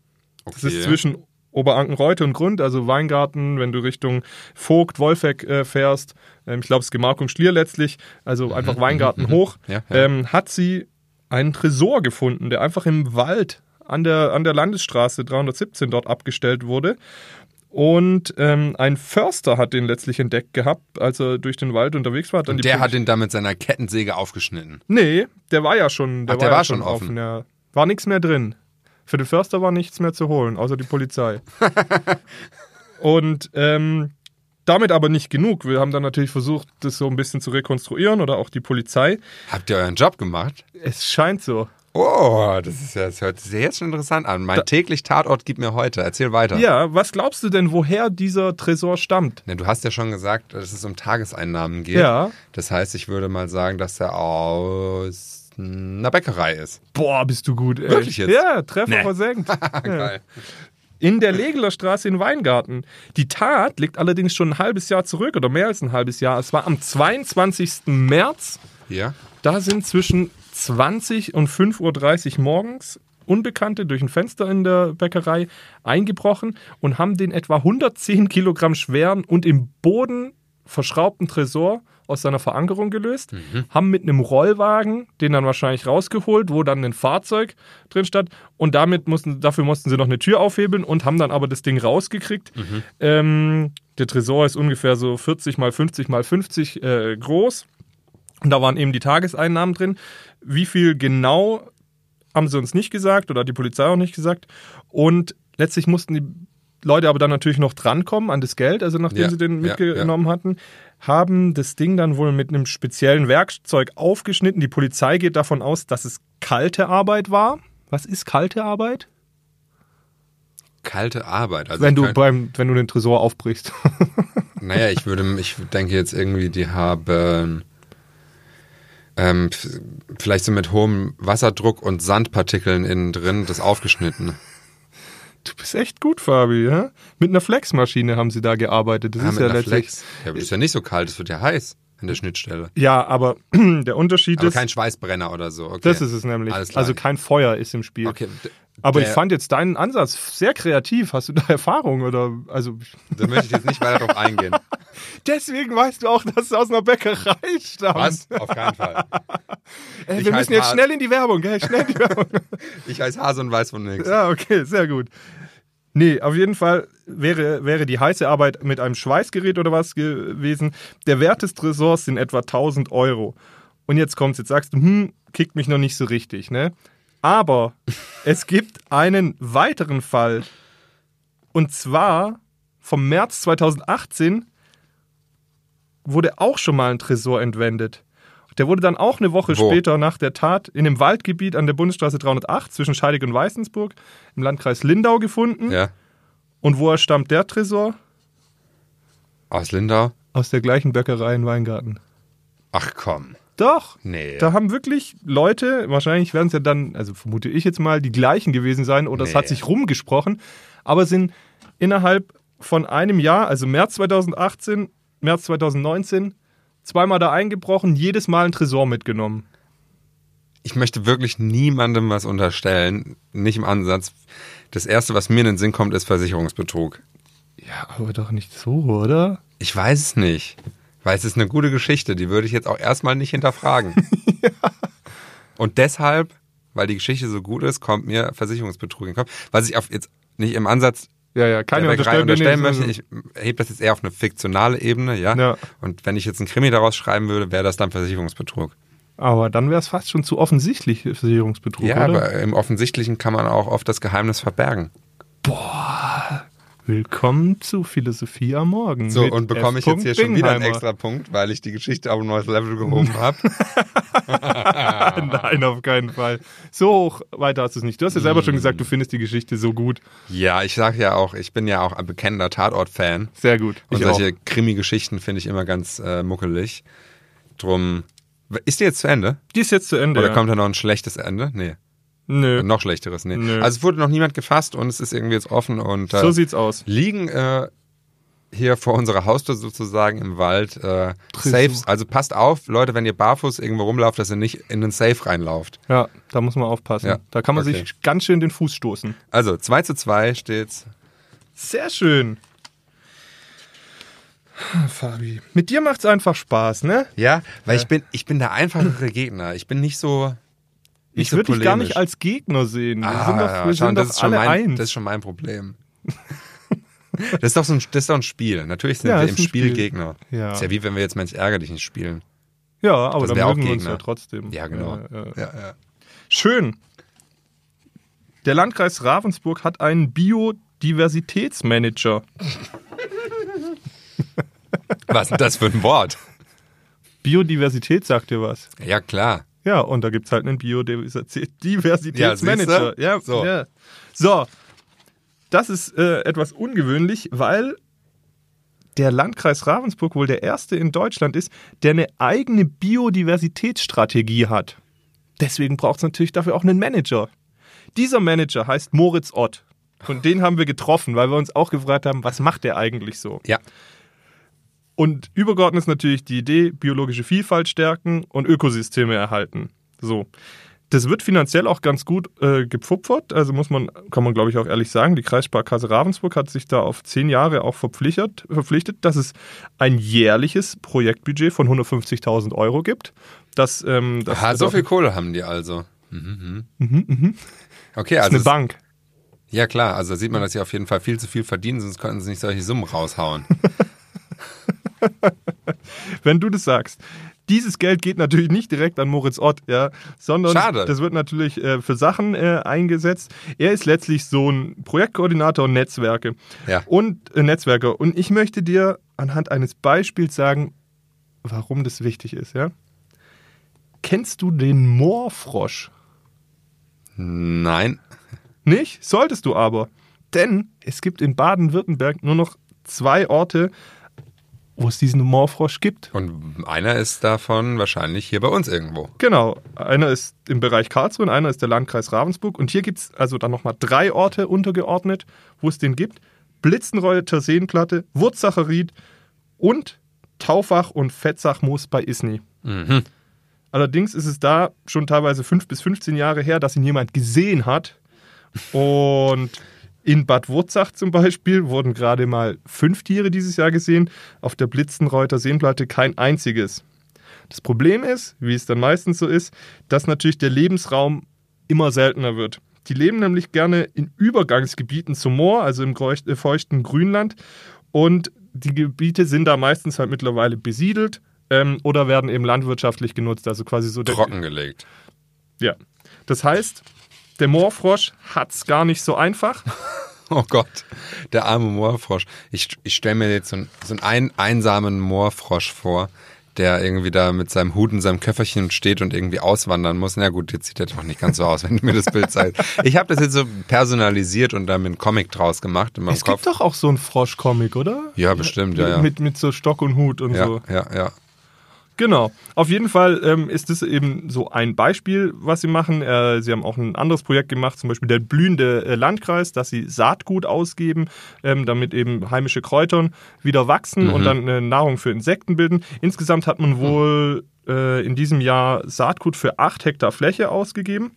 das Okay. ist zwischen Oberankenreute und Grund, also Weingarten, wenn du Richtung Vogt, Wolfegg äh, fährst, ähm, ich glaube, es ist Gemarkung Schlier letztlich, also einfach Weingarten hoch, Mhm, Ja, ja. Ähm, hat sie einen Tresor gefunden, der einfach im Wald an der, an der Landesstraße 317 dort abgestellt wurde. Und ähm, ein Förster hat den letztlich entdeckt gehabt, als er durch den Wald unterwegs war. Und der hat ihn dann mit seiner Kettensäge aufgeschnitten. Nee, der war ja schon, der Ach, der ja war schon offen. Ja. War nichts mehr drin. Für den Förster war nichts mehr zu holen, außer die Polizei. Und ähm, damit aber nicht genug. Wir haben dann natürlich versucht, das so ein bisschen zu rekonstruieren oder auch die Polizei. Habt ihr euren Job gemacht? Es scheint so. Oh, das ist ja, das hört sich jetzt schon interessant an. Mein täglich Tatort gibt mir heute. Erzähl weiter. Ja, was glaubst du denn, woher dieser Tresor stammt? Ne, du hast ja schon gesagt, dass es um Tageseinnahmen geht. Ja. Das heißt, ich würde mal sagen, dass er aus einer Bäckerei ist. Boah, bist du gut. Ey. Wirklich jetzt? Ja, Treffer Nee. versenkt. Geil. In der Legeler Straße in Weingarten. Die Tat liegt allerdings schon ein halbes Jahr zurück oder mehr als ein halbes Jahr. Es war am 22. März. Ja. Da sind zwischen 20 und 5.30 Uhr morgens Unbekannte durch ein Fenster in der Bäckerei eingebrochen und haben den etwa 110 Kilogramm schweren und im Boden verschraubten Tresor aus seiner Verankerung gelöst, haben mit einem Rollwagen den dann wahrscheinlich rausgeholt, wo dann ein Fahrzeug drin stand und damit mussten, dafür mussten sie noch eine Tür aufhebeln und haben dann aber das Ding rausgekriegt. Ähm, der Tresor ist ungefähr so 40 mal 50 mal 50 äh, groß. Und da waren eben die Tageseinnahmen drin. Wie viel genau haben sie uns nicht gesagt oder hat die Polizei auch nicht gesagt. Und letztlich mussten die Leute aber dann natürlich noch drankommen an das Geld, also nachdem Ja, sie den ja, mitgenommen hatten, haben das Ding dann wohl mit einem speziellen Werkzeug aufgeschnitten. Die Polizei geht davon aus, dass es kalte Arbeit war. Was ist kalte Arbeit? Kalte Arbeit. Also wenn, du beim, wenn du den Tresor aufbrichst. Naja, ich würde, ich denke jetzt irgendwie, die haben ähm, vielleicht so mit hohem Wasserdruck und Sandpartikeln innen drin das aufgeschnitten. Du bist echt gut, Fabi. Ja? Mit einer Flexmaschine haben sie da gearbeitet. Das Ja, ist mit ja einer letztlich. Flex. Ja, aber das ist ja nicht so kalt, es wird ja heiß an der Schnittstelle. Ja, aber der Unterschied Aber ist. kein Schweißbrenner oder so. Okay. Das ist es nämlich. Also kein Feuer ist im Spiel. Okay, Aber der- ich fand jetzt deinen Ansatz sehr kreativ. Hast du da Erfahrung oder also? Da möchte ich jetzt nicht weiter drauf eingehen. Deswegen weißt du auch, dass es aus einer Bäckerei stammt. Was? Auf keinen Fall. Ey, Ich wir müssen jetzt Has- schnell in die Werbung, gell? Schnell in die Werbung. Ich heiße Hase und weiß von nichts. ja, okay, sehr gut. Nee, auf jeden Fall wäre, wäre die heiße Arbeit mit einem Schweißgerät oder was gewesen. Der Wert des Tresors sind etwa 1000 Euro. Und jetzt kommt's, jetzt sagst du, hm, kickt mich noch nicht so richtig, ne? Aber es gibt einen weiteren Fall. Und zwar vom März 2018 wurde auch schon mal ein Tresor entwendet. Der wurde dann auch eine Woche Wo? später nach der Tat in einem Waldgebiet an der Bundesstraße 308 zwischen Scheidig und Weißensburg im Landkreis Lindau gefunden. Ja. Und woher stammt der Tresor? Aus Lindau? Aus der gleichen Bäckerei in Weingarten. Ach komm. Doch. Nee. Da haben wirklich Leute, wahrscheinlich werden es ja dann, also vermute ich jetzt mal, die gleichen gewesen sein oder es Nee. hat sich rumgesprochen, aber sind innerhalb von einem Jahr, also März 2018, März 2019, zweimal da eingebrochen, jedes Mal ein Tresor mitgenommen. Ich möchte wirklich niemandem was unterstellen. Nicht im Ansatz. Das erste, was mir in den Sinn kommt, ist Versicherungsbetrug. Ja, aber doch nicht so, oder? Ich weiß es nicht. Weil es ist eine gute Geschichte, die würde ich jetzt auch erstmal nicht hinterfragen. Und deshalb, weil die Geschichte so gut ist, kommt mir Versicherungsbetrug in den Kopf. Was ich auf jetzt nicht im Ansatz Ja, ja, keine unterstellen nee, möchte, ich hebe das jetzt eher auf eine fiktionale Ebene, ja? Ja. Und wenn ich jetzt einen Krimi daraus schreiben würde, wäre das dann Versicherungsbetrug. Aber dann wäre es fast schon zu offensichtlich Versicherungsbetrug, ja, oder? aber im Offensichtlichen kann man auch oft das Geheimnis verbergen. Willkommen zu Philosophie am Morgen. So, und bekomme ich F. jetzt hier schon wieder einen extra Punkt, weil ich die Geschichte auf ein neues Level gehoben habe. Nein, auf keinen Fall. So hoch weiter hast du es nicht. Du hast ja selber schon gesagt, du findest die Geschichte so gut. Ja, ich sag ja auch, ich bin ja auch ein bekennender Tatort-Fan. Sehr gut. Und Ich solche Krimi-Geschichten finde ich immer ganz äh, muckelig. Drum. Ist die jetzt zu Ende? Die ist jetzt zu Ende. Oder ja. kommt da noch ein schlechtes Ende? Nee. Nö. Noch schlechteres, nee. Nö. Also es wurde noch niemand gefasst und es ist irgendwie jetzt offen und äh, So sieht's aus. liegen äh, hier vor unserer Haustür sozusagen im Wald äh, Safes. Also passt auf, Leute, wenn ihr barfuß irgendwo rumlauft, dass ihr nicht in den Safe reinlauft. Ja, da muss man aufpassen. Ja, Da kann man okay. sich ganz schön den Fuß stoßen. Also 2 zu 2 steht's. Sehr schön. Fabi, mit dir macht's einfach Spaß, ne? Ja, weil ich bin ich bin der einfachere Gegner. Ich bin nicht so nicht Ich so würde dich gar nicht als Gegner sehen. Wir Ah, sind doch, ja, wir schau, sind das doch ist schon alle mein, eins. Das ist schon mein Problem. das, ist doch so ein, das ist doch ein Spiel. Natürlich sind Ja, wir im Spiel, Spiel. Gegner. Ja. Ist ja wie wenn wir jetzt Mensch ärger dich nicht spielen. ja, aber das dann wär auch mögen wir uns Gegner. ja trotzdem. Ja, genau. Ja. Schön. Der Landkreis Ravensburg hat einen Biodiversitätsmanager. Was ist das für ein Wort? Biodiversität sagt dir was. Ja, klar. Ja, und da gibt es halt einen Biodiversitätsmanager. Ja? Ja, So. ja. So, das ist äh, etwas ungewöhnlich, weil der Landkreis Ravensburg wohl der erste in Deutschland ist, der eine eigene Biodiversitätsstrategie hat. Deswegen braucht es natürlich dafür auch einen Manager. Dieser Manager heißt Moritz Ott. Und den haben wir getroffen, weil wir uns auch gefragt haben, was macht der eigentlich so? Ja. Und übergeordnet ist natürlich die Idee, biologische Vielfalt stärken und Ökosysteme erhalten. So. Das wird finanziell auch ganz gut äh, gepfupfert. Also muss man, kann man glaube ich auch ehrlich sagen, die Kreissparkasse Ravensburg hat sich da auf zehn Jahre auch verpflichtet, verpflichtet, dass es ein jährliches Projektbudget von 150.000 Euro gibt. Das, ähm, das Aha, so viel Kohle haben die also. Mhm, mhm. Mhm, mhm. Okay, Das ist also. eine Bank. Ja, klar. Also da sieht man, dass sie auf jeden Fall viel zu viel verdienen, sonst könnten sie nicht solche Summen raushauen. wenn du das sagst. Dieses Geld geht natürlich nicht direkt an Moritz Ott, ja, sondern Schade. das wird natürlich äh, für Sachen äh, eingesetzt. Er ist letztlich so ein Projektkoordinator und Netzwerke Ja. und äh, Netzwerker. Und ich möchte dir anhand eines Beispiels sagen, warum das wichtig ist, ja. Kennst du den Moorfrosch? Nein. Nicht? Solltest du aber. Denn es gibt in Baden-Württemberg nur noch zwei Orte, wo es diesen Moorfrosch gibt. Und einer ist davon wahrscheinlich hier bei uns irgendwo. Genau, einer ist im Bereich Karlsruhe und einer ist der Landkreis Ravensburg. Und hier gibt es also dann nochmal drei Orte untergeordnet, wo es den gibt. Blitzenreuter Seenplatte, Wurzacher Ried und Taufach und Fetzachmoos bei Isny. Mhm. Allerdings ist es da schon teilweise fünf bis 15 Jahre her, dass ihn jemand gesehen hat. Und in Bad Wurzach zum Beispiel wurden gerade mal fünf Tiere dieses Jahr gesehen, auf der Blitzenreuter Seenplatte kein einziges. Das Problem ist, wie es dann meistens so ist, dass natürlich der Lebensraum immer seltener wird. Die leben nämlich gerne in Übergangsgebieten zum Moor, also im äh, feuchten Grünland. Und die Gebiete sind da meistens halt mittlerweile besiedelt ähm, oder werden eben landwirtschaftlich genutzt. Also quasi so Trockengelegt. Ja. Das heißt, der Moorfrosch hat es gar nicht so einfach. Oh Gott, der arme Moorfrosch. Ich, ich stelle mir jetzt so, einen- so einen ein, einsamen Moorfrosch vor, der irgendwie da mit seinem Hut und seinem Köfferchen steht und irgendwie auswandern muss. Na gut, jetzt sieht er doch nicht ganz so aus, wenn du mir das Bild zeigst. Ich habe das jetzt so personalisiert und da mit einem Comic draus gemacht in meinem Es Kopf. gibt doch auch so einen Frosch-Comic, oder? Ja, bestimmt, ja, ja. Mit, mit so Stock und Hut und ja, so. ja, ja. Genau. Auf jeden Fall ähm, ist das eben so ein Beispiel, was sie machen. Äh, sie haben auch ein anderes Projekt gemacht, zum Beispiel der blühende äh, Landkreis, dass sie Saatgut ausgeben, ähm, damit eben heimische Kräuter wieder wachsen Mhm. und dann äh, Nahrung für Insekten bilden. Insgesamt hat man wohl äh, in diesem Jahr Saatgut für 8 Hektar Fläche ausgegeben.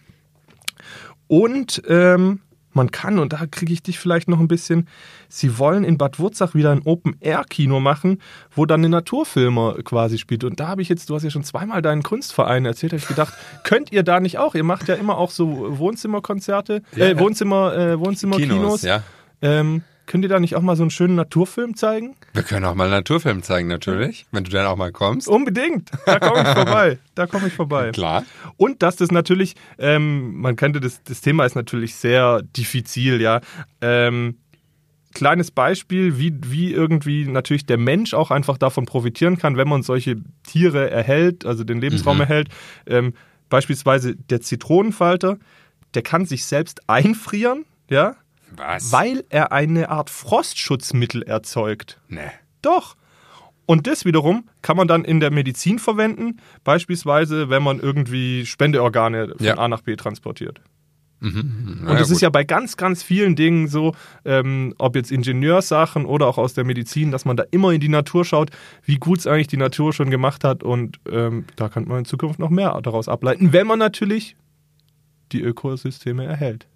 Und ähm, man kann, und da kriege ich dich vielleicht noch ein bisschen, sie wollen in Bad Wurzach wieder ein Open-Air-Kino machen, wo dann eine Naturfilmer quasi spielt. Und da habe ich jetzt, du hast ja schon zweimal deinen Kunstverein erzählt, habe ich gedacht, könnt ihr da nicht auch? Ihr macht ja immer auch so Wohnzimmerkonzerte, äh, Wohnzimmer, äh, Wohnzimmerkinos. Kinos, ja. Ähm, könnt ihr da nicht auch mal so einen schönen Naturfilm zeigen? Wir können auch mal einen Naturfilm zeigen, natürlich, wenn du dann auch mal kommst. Unbedingt. Da komme ich vorbei. Da komme ich vorbei. Klar. Und dass das natürlich, ähm, man könnte das, das Thema ist natürlich sehr diffizil, ja. Ähm, kleines Beispiel, wie, wie irgendwie natürlich der Mensch auch einfach davon profitieren kann, wenn man solche Tiere erhält, also den Lebensraum Mhm. erhält. Ähm, beispielsweise der Zitronenfalter, der kann sich selbst einfrieren, ja, Was? weil er eine Art Frostschutzmittel erzeugt. Nee. Doch. Und das wiederum kann man dann in der Medizin verwenden, beispielsweise wenn man irgendwie Spendeorgane von Ja. A nach B transportiert. Mhm. Und das ist ja bei ganz, ganz vielen Dingen so, ähm, ob jetzt Ingenieurssachen oder auch aus der Medizin, dass man da immer in die Natur schaut, wie gut es eigentlich die Natur schon gemacht hat. Und ähm, da kann man in Zukunft noch mehr daraus ableiten, wenn man natürlich die Ökosysteme erhält.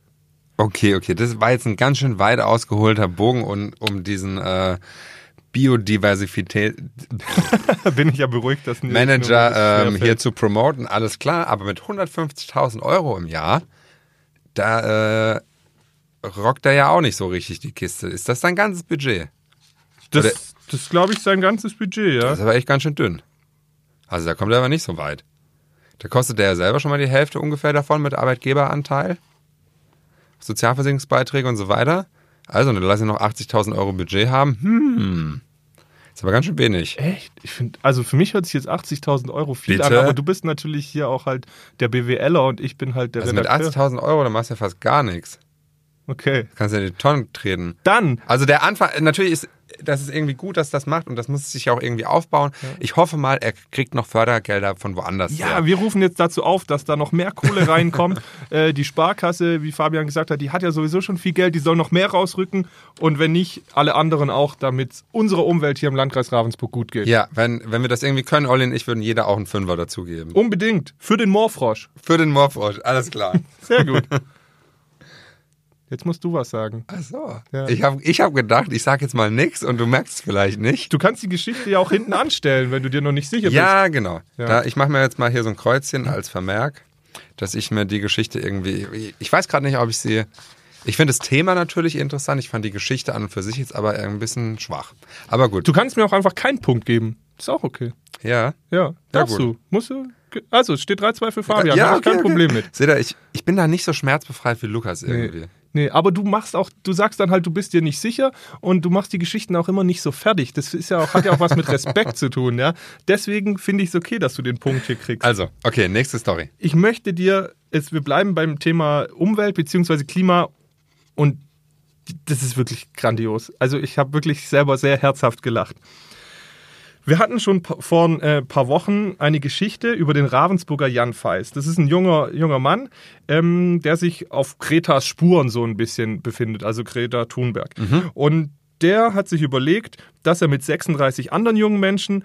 Okay, okay, das war jetzt ein ganz schön weit ausgeholter Bogen und um diesen äh, Biodiversität Bin ich ja beruhigt, dass nicht Manager das ähm, hier zu promoten, alles klar, aber mit 150.000 Euro im Jahr, da äh, rockt er ja auch nicht so richtig die Kiste. Ist das dein ganzes Budget? Oder- Das, das glaube ich, sein ganzes Budget, ja. Das ist aber echt ganz schön dünn. Also da kommt er aber nicht so weit. Da kostet der ja selber schon mal die Hälfte ungefähr davon mit Arbeitgeberanteil, Sozialversicherungsbeiträge und so weiter. Also, dann lass ich noch 80.000 Euro Budget haben. Hm. Ist aber ganz schön wenig. Echt? Ich finde, also für mich hört sich jetzt 80.000 Euro viel Bitte? an, aber du bist natürlich hier auch halt der BWLer und ich bin halt der Also mit Redakteur. 80.000 Euro, dann machst du ja fast gar nichts. Okay. Kannst ja in die Tonne treten. Dann, Also der Anfang, natürlich ist das ist irgendwie gut, dass das macht und das muss sich auch irgendwie aufbauen. Ich hoffe mal, er kriegt noch Fördergelder von woanders. ja, her. wir rufen jetzt dazu auf, dass da noch mehr Kohle reinkommt. äh, die Sparkasse, wie Fabian gesagt hat, die hat ja sowieso schon viel Geld, die soll noch mehr rausrücken und wenn nicht, alle anderen auch, damit unserer Umwelt hier im Landkreis Ravensburg gut geht. Ja, wenn, wenn wir das irgendwie können, Olli und ich würden jeder auch einen Fünfer dazugeben. Unbedingt. Für den Moorfrosch. Für den Morphosch, alles klar. Sehr gut. Jetzt musst du was sagen. Ach so. Ja. Ich habe ich hab gedacht, ich sag jetzt mal nix und du merkst es vielleicht nicht. Du kannst die Geschichte ja auch hinten anstellen, wenn du dir noch nicht sicher bist. Ja, genau. Ja. Da, ich mache mir jetzt mal hier so ein Kreuzchen als Vermerk, dass ich mir die Geschichte irgendwie. Ich weiß gerade nicht, ob ich sie. Ich finde das Thema natürlich interessant. Ich fand die Geschichte an und für sich jetzt aber ein bisschen schwach. Aber gut. Du kannst mir auch einfach keinen Punkt geben. Ist auch okay. ja. Ja, darfst gut. du. Musst du. Also, es steht 3-2 für Fabian. ja, Hab ich kein okay, Problem okay. mit. Seht ihr, ich, ich bin da nicht so schmerzbefreit wie Lukas irgendwie. Nee, aber du machst auch, du sagst dann halt, du bist dir nicht sicher und du machst die Geschichten auch immer nicht so fertig. Das ist ja auch, hat ja auch was mit Respekt zu tun, ja. Deswegen finde ich es okay, dass du den Punkt hier kriegst. Also, okay, nächste Story. ich möchte dir, es, wir bleiben beim Thema Umwelt bzw. Klima und das ist wirklich grandios. Also ich habe wirklich selber sehr herzhaft gelacht. Wir hatten schon vor ein äh, paar Wochen eine Geschichte über den Ravensburger Jan Feist. Das ist ein junger, junger Mann, ähm, der sich auf Kretas Spuren so ein bisschen befindet, also Greta Thunberg. Und der hat sich überlegt, dass er mit 36 anderen jungen Menschen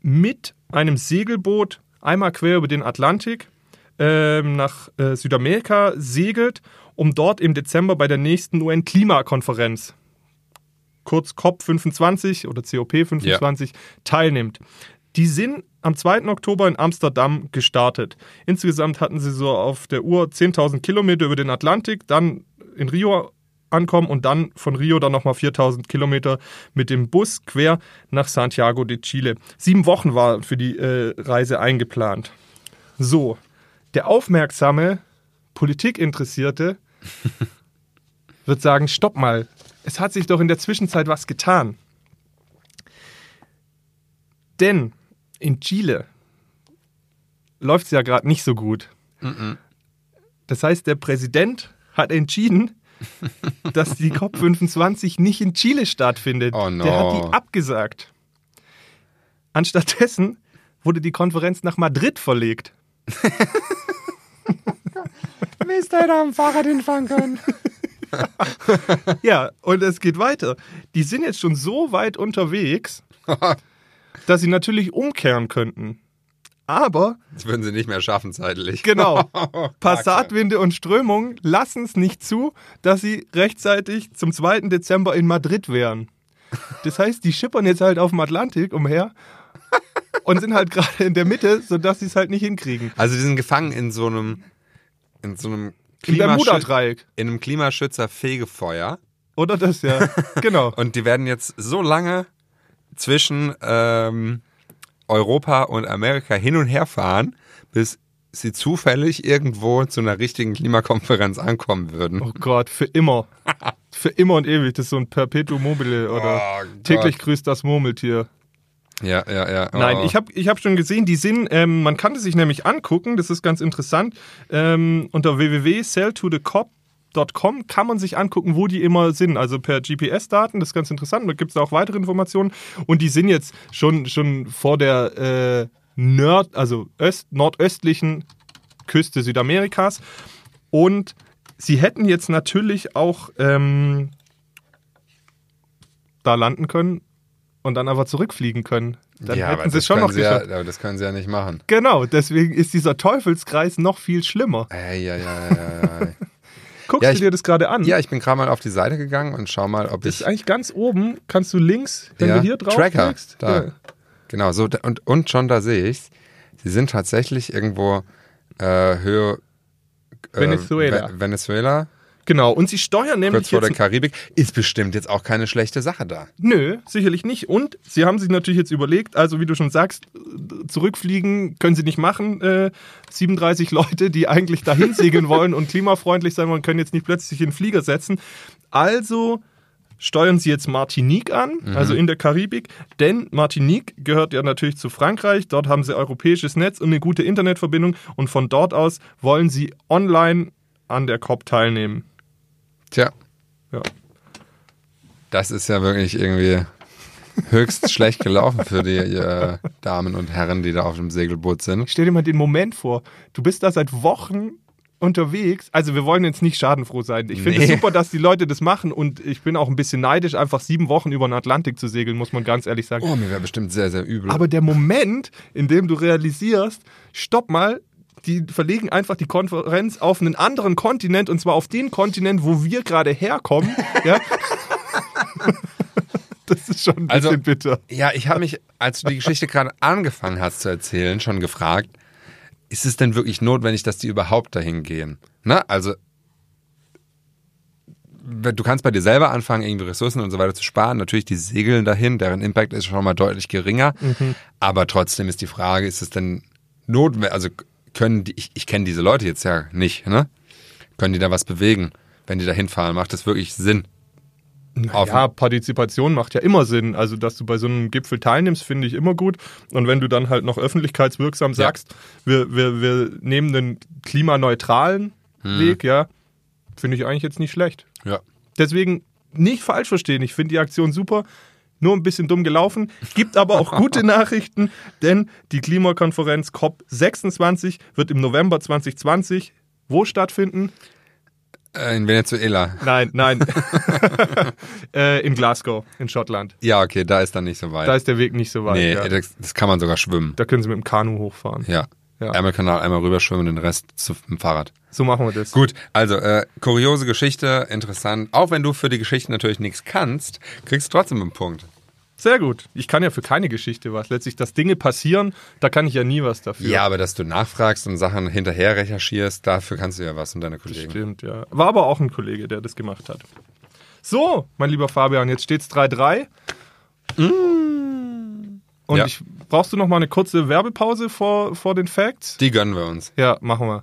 mit einem Segelboot einmal quer über den Atlantik ähm, nach äh, Südamerika segelt, um dort im Dezember bei der nächsten UN-Klimakonferenz, kurz COP25 oder COP25, teilnimmt. Die sind am 2. Oktober in Amsterdam gestartet. Insgesamt hatten sie so auf der Uhr 10.000 Kilometer über den Atlantik, dann in Rio ankommen und dann von Rio dann nochmal 4000 Kilometer mit dem Bus quer nach Santiago de Chile. Sieben Wochen war für die äh, Reise eingeplant. So, der aufmerksame Politikinteressierte wird sagen, stopp mal, es hat sich doch in der Zwischenzeit was getan. Denn In Chile läuft es ja gerade nicht so gut. Das heißt, der Präsident hat entschieden, dass die COP25 nicht in Chile stattfindet. Oh no. Der hat die abgesagt. Anstattdessen wurde die Konferenz nach Madrid verlegt. Mist, hätte am Fahrrad hinfahren können. Ja, und es geht weiter. Die sind jetzt schon so weit unterwegs, dass sie natürlich umkehren könnten. Aber, Das würden sie nicht mehr schaffen zeitlich. genau, Passatwinde und Strömungen lassen es nicht zu, dass sie rechtzeitig zum 2. Dezember in Madrid wären. Das heißt, die schippern jetzt halt auf dem Atlantik umher und sind halt gerade in der Mitte, sodass sie es halt nicht hinkriegen. Also die sind gefangen in so einem in so einem Bermuda-Dreieck. in einem Klimaschützer-Fegefeuer. Oder das ja. Genau. Und die werden jetzt so lange zwischen ähm, Europa und Amerika hin und her fahren, bis sie zufällig irgendwo zu einer richtigen Klimakonferenz ankommen würden. Oh Gott, für immer. Für immer und ewig. Das ist so ein Perpetuum mobile oder Oh täglich grüßt das Murmeltier. Ja, ja, ja. Oh. Nein, ich habe ich hab schon gesehen, die sind, ähm, man kann es sich nämlich angucken, das ist ganz interessant. Ähm, unter www.selltothecop.com kann man sich angucken, wo die immer sind. Also per GPS-Daten, das ist ganz interessant. Da gibt es auch weitere Informationen. Und die sind jetzt schon, schon vor der äh, Nord, also öst, nordöstlichen Küste Südamerikas. Und sie hätten jetzt natürlich auch ähm, da landen können und dann aber zurückfliegen können. Dann ja, hätten sie es das schon noch sie ja, geschafft. aber das können sie ja nicht machen. Genau, deswegen ist dieser Teufelskreis noch viel schlimmer. Ey, ja, ja, ja, ja. Guckst Ja, du ich- dir das gerade an? ja, ich bin gerade mal auf die Seite gegangen und schau mal, ob das ich ist eigentlich ganz oben, kannst du links, wenn ja, du hier drauf Tracker, klickst, da. ja. Genau, so und, und schon da sehe ich Sie sind tatsächlich irgendwo äh, Höhe äh, Venezuela. Ve- Venezuela, Genau, und sie steuern nämlich kurz vor der Karibik. Ist bestimmt jetzt auch keine schlechte Sache da. Nö, sicherlich nicht. Und sie haben sich natürlich jetzt überlegt, also wie du schon sagst, zurückfliegen können sie nicht machen. Äh, 37 Leute, die eigentlich dahin segeln wollen und klimafreundlich sein wollen, können jetzt nicht plötzlich in den Flieger setzen. Also steuern sie jetzt Martinique an, also in der Karibik, denn Martinique gehört ja natürlich zu Frankreich. Dort haben sie europäisches Netz und eine gute Internetverbindung und von dort aus wollen sie online an der COP teilnehmen. Tja, Ja. das ist ja wirklich irgendwie höchst schlecht gelaufen für die äh, Damen und Herren, die da auf dem Segelboot sind. Stell dir mal den Moment vor. Du bist da seit Wochen unterwegs. Also wir wollen jetzt nicht schadenfroh sein. Ich finde es Nee. super, dass die Leute das machen und ich bin auch ein bisschen neidisch, einfach sieben Wochen über den Atlantik zu segeln, muss man ganz ehrlich sagen. Oh, mir wäre bestimmt sehr, sehr übel. Aber der Moment, in dem du realisierst, stopp mal, die verlegen einfach die Konferenz auf einen anderen Kontinent und zwar auf den Kontinent, wo wir gerade herkommen. ja? Das ist schon ein bisschen Also- bitter. Ja, ich habe mich, als du die Geschichte gerade angefangen hast zu erzählen, schon gefragt, ist es denn wirklich notwendig, dass die überhaupt dahin gehen? Ne? Also, du kannst bei dir selber anfangen, irgendwie Ressourcen und so weiter zu sparen. Natürlich, die segeln dahin, deren Impact ist schon mal deutlich geringer. Aber trotzdem ist die Frage, ist es denn notwendig, also können die, ich, ich kenne diese Leute jetzt ja nicht, ne? Können die da was bewegen, wenn die da hinfahren? Macht das wirklich Sinn? Auf- Ja, Partizipation macht ja immer Sinn. Also, dass du bei so einem Gipfel teilnimmst, finde ich immer gut. Und wenn du dann halt noch öffentlichkeitswirksam Ja. sagst, wir, wir, wir nehmen den klimaneutralen Hm. Weg, ja, finde ich eigentlich jetzt nicht schlecht. Ja. Deswegen nicht falsch verstehen. Ich finde die Aktion super. Nur ein bisschen dumm gelaufen. Gibt aber auch gute Nachrichten, denn die Klimakonferenz COP26 wird im November 2020 wo stattfinden? Äh, In Venezuela. Nein, nein. äh, in Glasgow, in Schottland. Ja, okay, da ist dann nicht so weit. Da ist der Weg nicht so weit. nee, ja. das, das kann man sogar schwimmen. Da können Sie mit dem Kanu hochfahren. Ja. Ja. Ärmelkanal einmal rüberschwimmen, den Rest zu, mit dem Fahrrad. So machen wir das. Gut, also äh, kuriose Geschichte, interessant. Auch wenn du für die Geschichte natürlich nichts kannst, kriegst du trotzdem einen Punkt. Sehr gut. Ich kann ja für keine Geschichte was. Letztlich, dass Dinge passieren, da kann ich ja nie was dafür. Ja, aber dass du nachfragst und Sachen hinterher recherchierst, dafür kannst du ja was und deine Kollegen. Stimmt, ja. War aber auch ein Kollege, der das gemacht hat. So, mein lieber Fabian, jetzt steht's 3-3. Und Ja. ich, brauchst du noch mal eine kurze Werbepause vor, vor den Facts? Die gönnen wir uns. Ja, machen wir.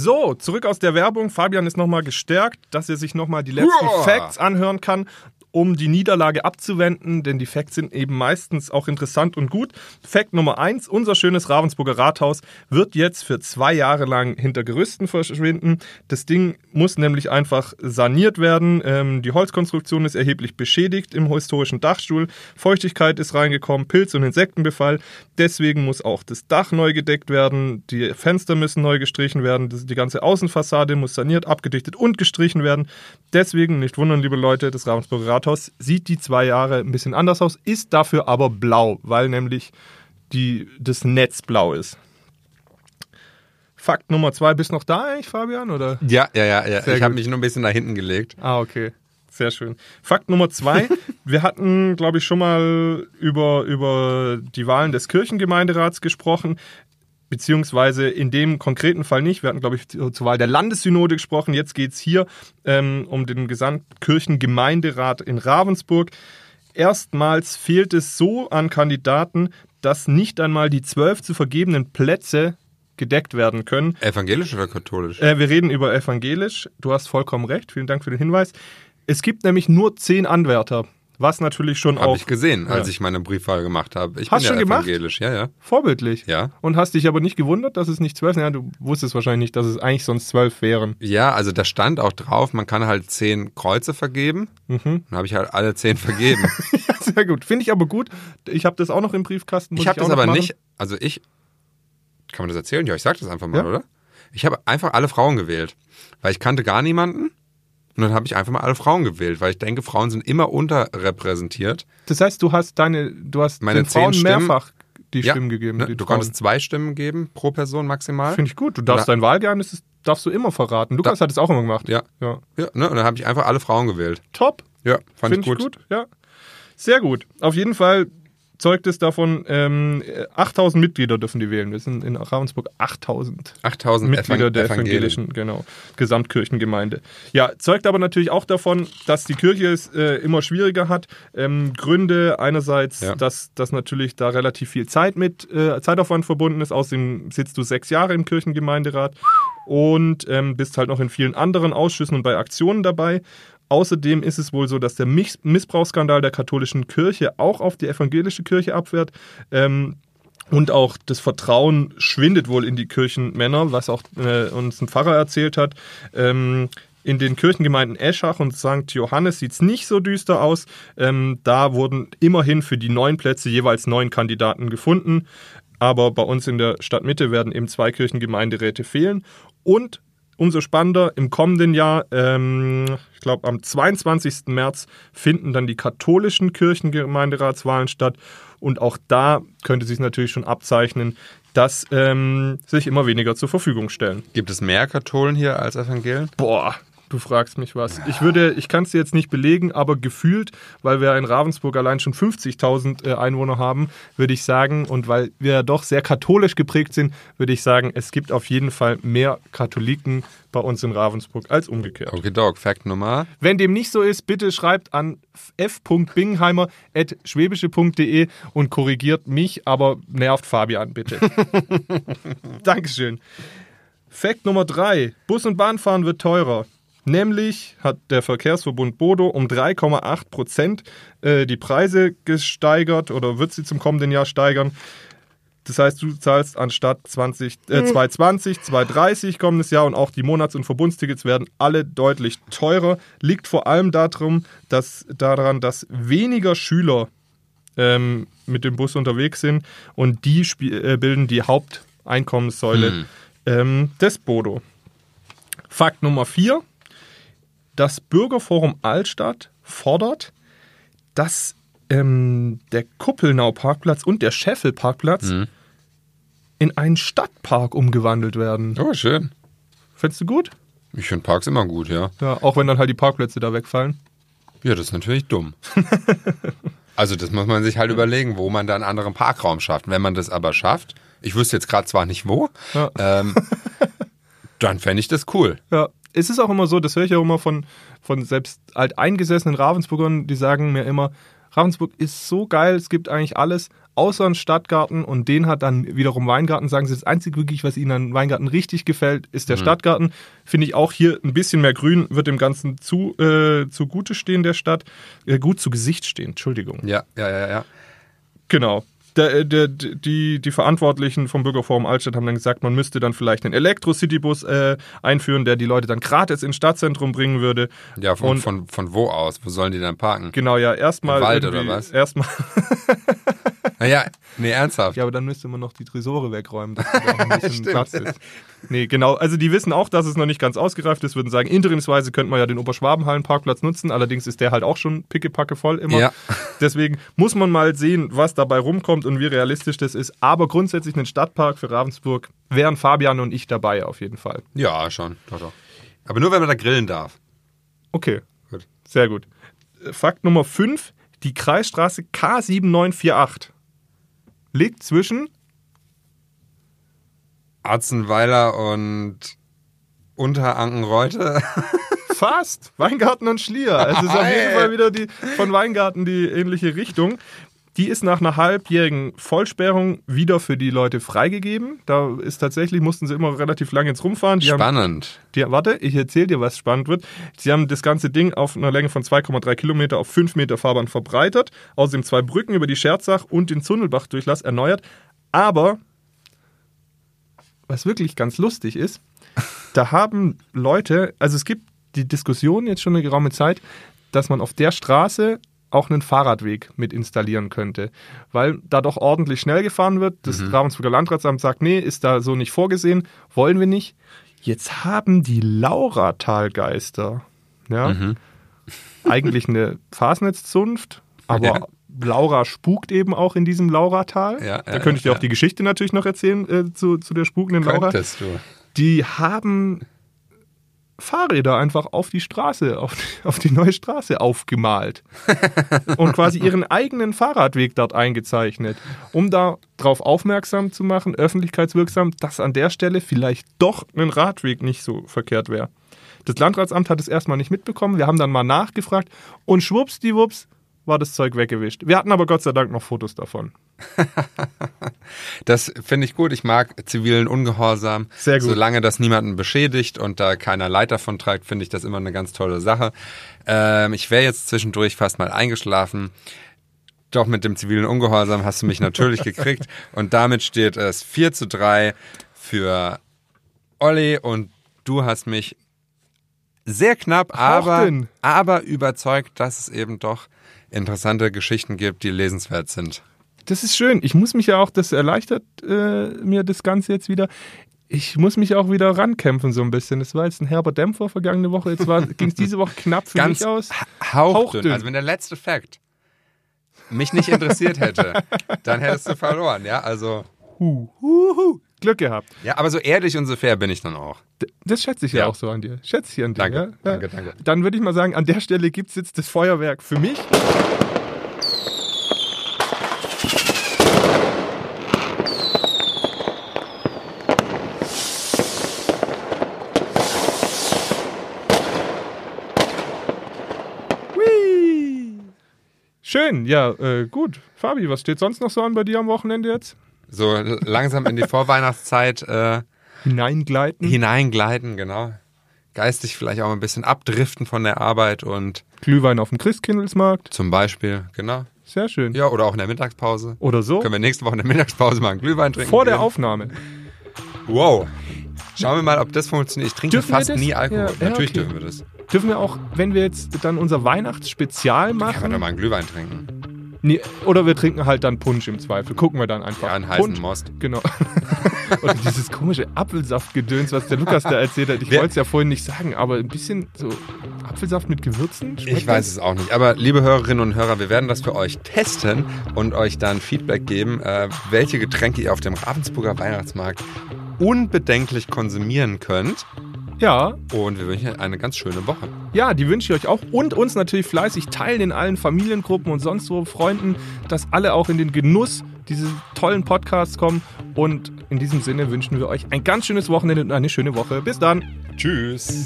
So, zurück aus der Werbung. Fabian ist nochmal gestärkt, dass er sich nochmal die letzten Uah. Facts anhören kann, um die Niederlage abzuwenden, denn die Facts sind eben meistens auch interessant und gut. Fact Nummer eins: Unser schönes Ravensburger Rathaus wird jetzt für zwei Jahre lang hinter Gerüsten verschwinden. Das Ding muss nämlich einfach saniert werden. Ähm, die Holzkonstruktion ist erheblich beschädigt im historischen Dachstuhl. Feuchtigkeit ist reingekommen, Pilz- und Insektenbefall. Deswegen muss auch das Dach neu gedeckt werden. Die Fenster müssen neu gestrichen werden. Die ganze Außenfassade muss saniert, abgedichtet und gestrichen werden. Deswegen nicht wundern, liebe Leute, das Ravensburger Rathaus sieht die zwei Jahre ein bisschen anders aus, ist dafür aber blau, weil nämlich die, das Netz blau ist. Fakt Nummer zwei, bist noch da eigentlich, Fabian? Oder? Ja, ja, ja, ja. Sehr ich habe mich nur ein bisschen nach hinten gelegt. Ah, okay. Sehr schön. Fakt Nummer zwei. Wir hatten, glaube ich, schon mal über, über die Wahlen des Kirchengemeinderats gesprochen. Beziehungsweise in dem konkreten Fall nicht. Wir hatten, glaube ich, zur Wahl der Landessynode gesprochen. Jetzt geht es hier ähm, um den Gesamtkirchengemeinderat in Ravensburg. Erstmals fehlt es so an Kandidaten, dass nicht einmal die zwölf zu vergebenen Plätze gedeckt werden können. Evangelisch oder katholisch? Äh, wir reden über evangelisch. Du hast vollkommen recht. Vielen Dank für den Hinweis. Es gibt nämlich nur zehn Anwärter, was natürlich schon Habe auch ich gesehen, als Ja. ich meine Briefwahl gemacht habe. Ich Hast bin schon ja gemacht? evangelisch, ja, ja. vorbildlich. Ja. Und hast dich aber nicht gewundert, dass es nicht zwölf Ja, du wusstest wahrscheinlich nicht, dass es eigentlich sonst zwölf wären. Ja, also da stand auch drauf, man kann halt zehn Kreuze vergeben. Mhm. Dann habe ich halt alle zehn vergeben. Ja, sehr gut. Finde ich aber gut. Ich habe das auch noch im Briefkasten. ich habe das aber machen. nicht, also ich, kann man das erzählen? Ja, ich sag das einfach mal, Ja. oder? Ich habe einfach alle Frauen gewählt, weil ich kannte gar niemanden. Und dann habe ich einfach mal alle Frauen gewählt, weil ich denke, Frauen sind immer unterrepräsentiert. Das heißt, du hast deine, du hast Meine den Frauen Stimmen- mehrfach die Ja, Stimmen gegeben. Ne? die Du Frauen. konntest zwei Stimmen geben pro Person maximal. Finde ich gut. Du darfst Da- dein Wahlgeheimnis, das darfst du immer verraten. Lukas hat es auch immer gemacht. Ja. ja. Ja, ne? Und dann habe ich einfach alle Frauen gewählt. Top. Ja, fand Finde ich gut. gut. Ja. Sehr gut. Auf jeden Fall zeugt es davon, ähm, 8000 Mitglieder dürfen die wählen. Wir sind in Ravensburg 8000 8000 Mitglieder Evang- der evangelischen, genau, Gesamtkirchengemeinde. Ja, zeugt aber natürlich auch davon, dass die Kirche es äh, immer schwieriger hat. Ähm, Gründe einerseits, Ja. dass, dass natürlich da relativ viel Zeit mit äh, Zeitaufwand verbunden ist. Außerdem sitzt du sechs Jahre im Kirchengemeinderat und ähm, bist halt noch in vielen anderen Ausschüssen und bei Aktionen dabei. Außerdem ist es wohl so, dass der Miss Missbrauchsskandal der katholischen Kirche auch auf die evangelische Kirche abfährt. Ähm, und auch das Vertrauen schwindet wohl in die Kirchenmänner, was auch äh, uns ein Pfarrer erzählt hat. Ähm, in den Kirchengemeinden Eschach und St. Johannes sieht es nicht so düster aus. Ähm, da wurden immerhin für die neun Plätze jeweils neun Kandidaten gefunden. Aber bei uns in der Stadtmitte werden eben zwei Kirchengemeinderäte fehlen. Und umso spannender, im kommenden Jahr, ähm, ich glaube am 22. März, finden dann die katholischen Kirchengemeinderatswahlen statt. Und auch da könnte sich natürlich schon abzeichnen, dass ähm, sich immer weniger zur Verfügung stellen. Gibt es mehr Katholen hier als Evangelien? Boah, du fragst mich was. Ich würde, ich kann es dir jetzt nicht belegen, aber gefühlt, weil wir in Ravensburg allein schon 50.000 äh, Einwohner haben, würde ich sagen, und weil wir ja doch sehr katholisch geprägt sind, würde ich sagen, es gibt auf jeden Fall mehr Katholiken bei uns in Ravensburg als umgekehrt. Okay, Dog, Fact Nummer. Wenn dem nicht so ist, bitte schreibt an f.bingenheimer.schwäbische.de und korrigiert mich, aber nervt Fabian bitte. Dankeschön. Fakt Nummer drei: Bus- und Bahnfahren wird teurer. Nämlich hat der Verkehrsverbund Bodo um 3,8 Prozent äh, die Preise gesteigert oder wird sie zum kommenden Jahr steigern. Das heißt, du zahlst anstatt 20, äh, 220, 230 kommendes Jahr und auch die Monats- und Verbundstickets werden alle deutlich teurer. Liegt vor allem darum, dass, daran, dass weniger Schüler ähm, mit dem Bus unterwegs sind und die äh, bilden die Haupteinkommenssäule Hm. ähm, des Bodo. Fakt Nummer 4. Das Bürgerforum Altstadt fordert, dass ähm, der Kuppelnau-Parkplatz und der Scheffel-Parkplatz Mhm. in einen Stadtpark umgewandelt werden. Oh, schön. Findest du gut? Ich finde Parks immer gut, ja. Ja, auch wenn dann halt die Parkplätze da wegfallen. Ja, das ist natürlich dumm. also das muss man sich halt überlegen, wo man da einen anderen Parkraum schafft. Wenn man das aber schafft, ich wüsste jetzt gerade zwar nicht wo, Ja. ähm, dann fände ich das cool. Ja, es ist auch immer so, das höre ich auch immer von, von selbst alteingesessenen Ravensburgern, die sagen mir immer, Ravensburg ist so geil, es gibt eigentlich alles, außer einen Stadtgarten und den hat dann wiederum Weingarten. Sagen sie, das Einzige wirklich, was ihnen an Weingarten richtig gefällt, ist der Mhm. Stadtgarten. Finde ich auch hier ein bisschen mehr Grün, wird dem Ganzen zu, äh, zugute stehen, der Stadt. Äh, gut zu Gesicht stehen, Entschuldigung. Ja, ja, ja, ja. Genau. Der, der, die, die Verantwortlichen vom Bürgerforum Altstadt haben dann gesagt, man müsste dann vielleicht einen Elektro-City-Bus äh, einführen, der die Leute dann gratis ins Stadtzentrum bringen würde. Ja, von, Und- von, von wo aus? Wo sollen die dann parken? Genau, ja, erstmal. Im Wald oder was? Erstmal. Naja, nee, ernsthaft. Ja, aber dann müsste man noch die Tresore wegräumen, dass da auch ein bisschen. Platz ist. Nee, genau. Also die wissen auch, dass es noch nicht ganz ausgereift ist, würden sagen, interimsweise könnte man ja den Oberschwabenhallen-Parkplatz nutzen, allerdings ist der halt auch schon pickepacke voll immer. Ja. Deswegen muss man mal sehen, was dabei rumkommt und wie realistisch das ist. Aber grundsätzlich einen Stadtpark für Ravensburg wären Fabian und ich dabei auf jeden Fall. Ja, schon. Doch, doch. Aber nur, wenn man da grillen darf. Okay, Gut. sehr gut. Fakt Nummer 5, die Kreisstraße K7948 liegt zwischen Arzenweiler und Unterankenreute. Fast. Weingarten und Schlier. Also es ist auf jeden. Fall wieder die von Weingarten die ähnliche Richtung. Die ist nach einer halbjährigen Vollsperrung wieder für die Leute freigegeben. Da ist tatsächlich, mussten sie immer relativ lange jetzt rumfahren. Die haben, Spannend. die, warte, ich erzähle dir, was spannend wird. Sie haben das ganze Ding auf einer Länge von 2,3 Kilometer auf 5 Meter Fahrbahn verbreitert. Außerdem zwei Brücken über die Scherzach und den Zunnelbach-Durchlass erneuert. Aber, was wirklich ganz lustig ist, da haben Leute, also es gibt die Diskussion jetzt schon eine geraume Zeit, dass man auf der Straße auch einen Fahrradweg mit installieren könnte, weil da doch ordentlich schnell gefahren wird. Das Ravensburger Landratsamt sagt, nee, ist da so nicht vorgesehen, wollen wir nicht. Jetzt haben die Lauratalgeister, ja, eigentlich eine Fasnetzzunft, aber Ja. Laura spukt eben auch in diesem Lauratal. Ja, da ja, könnte ich dir ja. auch die Geschichte natürlich noch erzählen äh, zu, zu der spukenden Laura du. die haben Fahrräder einfach auf die Straße, auf, auf die neue Straße aufgemalt und quasi ihren eigenen Fahrradweg dort eingezeichnet, um da drauf aufmerksam zu machen, öffentlichkeitswirksam, dass an der Stelle vielleicht doch ein Radweg nicht so verkehrt wäre. Das Landratsamt hat es erstmal nicht mitbekommen, wir haben dann mal nachgefragt und schwuppsdiwupps war das Zeug weggewischt. Wir hatten aber Gott sei Dank noch Fotos davon. Das finde ich gut. Ich mag zivilen Ungehorsam. Sehr gut. Solange das niemanden beschädigt und da keiner Leid davon trägt, finde ich das immer eine ganz tolle Sache. Ähm, ich wäre jetzt zwischendurch fast mal eingeschlafen. Doch mit dem zivilen Ungehorsam hast du mich natürlich gekriegt. Und damit steht es 4 zu 3 für Olli und du hast mich sehr knapp, aber, denn? aber überzeugt, dass es eben doch interessante Geschichten gibt, die lesenswert sind. Das ist schön. Ich muss mich ja auch, das erleichtert äh, mir das Ganze jetzt wieder. Ich muss mich auch wieder rankämpfen so ein bisschen. Das war jetzt ein herber Dämpfer vergangene Woche. Jetzt ging es diese Woche knapp für Ganz mich aus. hauchdünn. Hauchdünn. Also wenn der letzte Fakt mich nicht interessiert hätte, dann hättest du verloren, ja? Also Huh, huh, huh. Glück gehabt. ja, aber so ehrlich und so fair bin ich dann auch. D- Das schätze ich ja, Ja. auch so an dir. Schätze ich an dir. Danke, ja? Danke, danke. Dann würde ich mal sagen, an der Stelle gibt es jetzt das Feuerwerk für mich. Schön, ja, äh, gut. Fabi, was steht sonst noch so an bei dir am Wochenende jetzt? So langsam in die Vorweihnachtszeit äh, Hineingleiten. hineingleiten, genau. Geistig vielleicht auch ein bisschen abdriften von der Arbeit und Glühwein auf dem Christkindlesmarkt. zum Beispiel, genau. Sehr schön. Ja, oder auch in der Mittagspause. Oder so. Können wir nächste Woche in der Mittagspause mal einen Glühwein trinken? Vor der gehen? Aufnahme. Wow. Schauen wir mal, ob das funktioniert. Ich trinke Dürfen fast nie Alkohol. Ja, ja, Natürlich okay. dürfen wir das. Dürfen wir auch, wenn wir jetzt dann unser Weihnachtsspezial Kann man doch machen, mal einen Glühwein trinken. Nee, oder wir trinken halt dann Punsch im Zweifel. Gucken wir dann einfach. Ja, einen heißen Punsch. Most. Genau. oder dieses komische Apfelsaftgedöns, was der Lukas da erzählt hat. Ich wollte es ja vorhin nicht sagen, aber ein bisschen so Apfelsaft mit Gewürzen. Ich weiß es auch nicht. Aber liebe Hörerinnen und Hörer, wir werden das für euch testen und euch dann Feedback geben, äh, welche Getränke ihr auf dem Ravensburger Weihnachtsmarkt unbedenklich konsumieren könnt. Ja. Und wir wünschen euch eine ganz schöne Woche. Ja, die wünsche ich euch auch und uns natürlich fleißig teilen in allen Familiengruppen und sonst wo Freunden, dass alle auch in den Genuss dieses tollen Podcasts kommen. Und in diesem Sinne wünschen wir euch ein ganz schönes Wochenende und eine schöne Woche. Bis dann. Tschüss.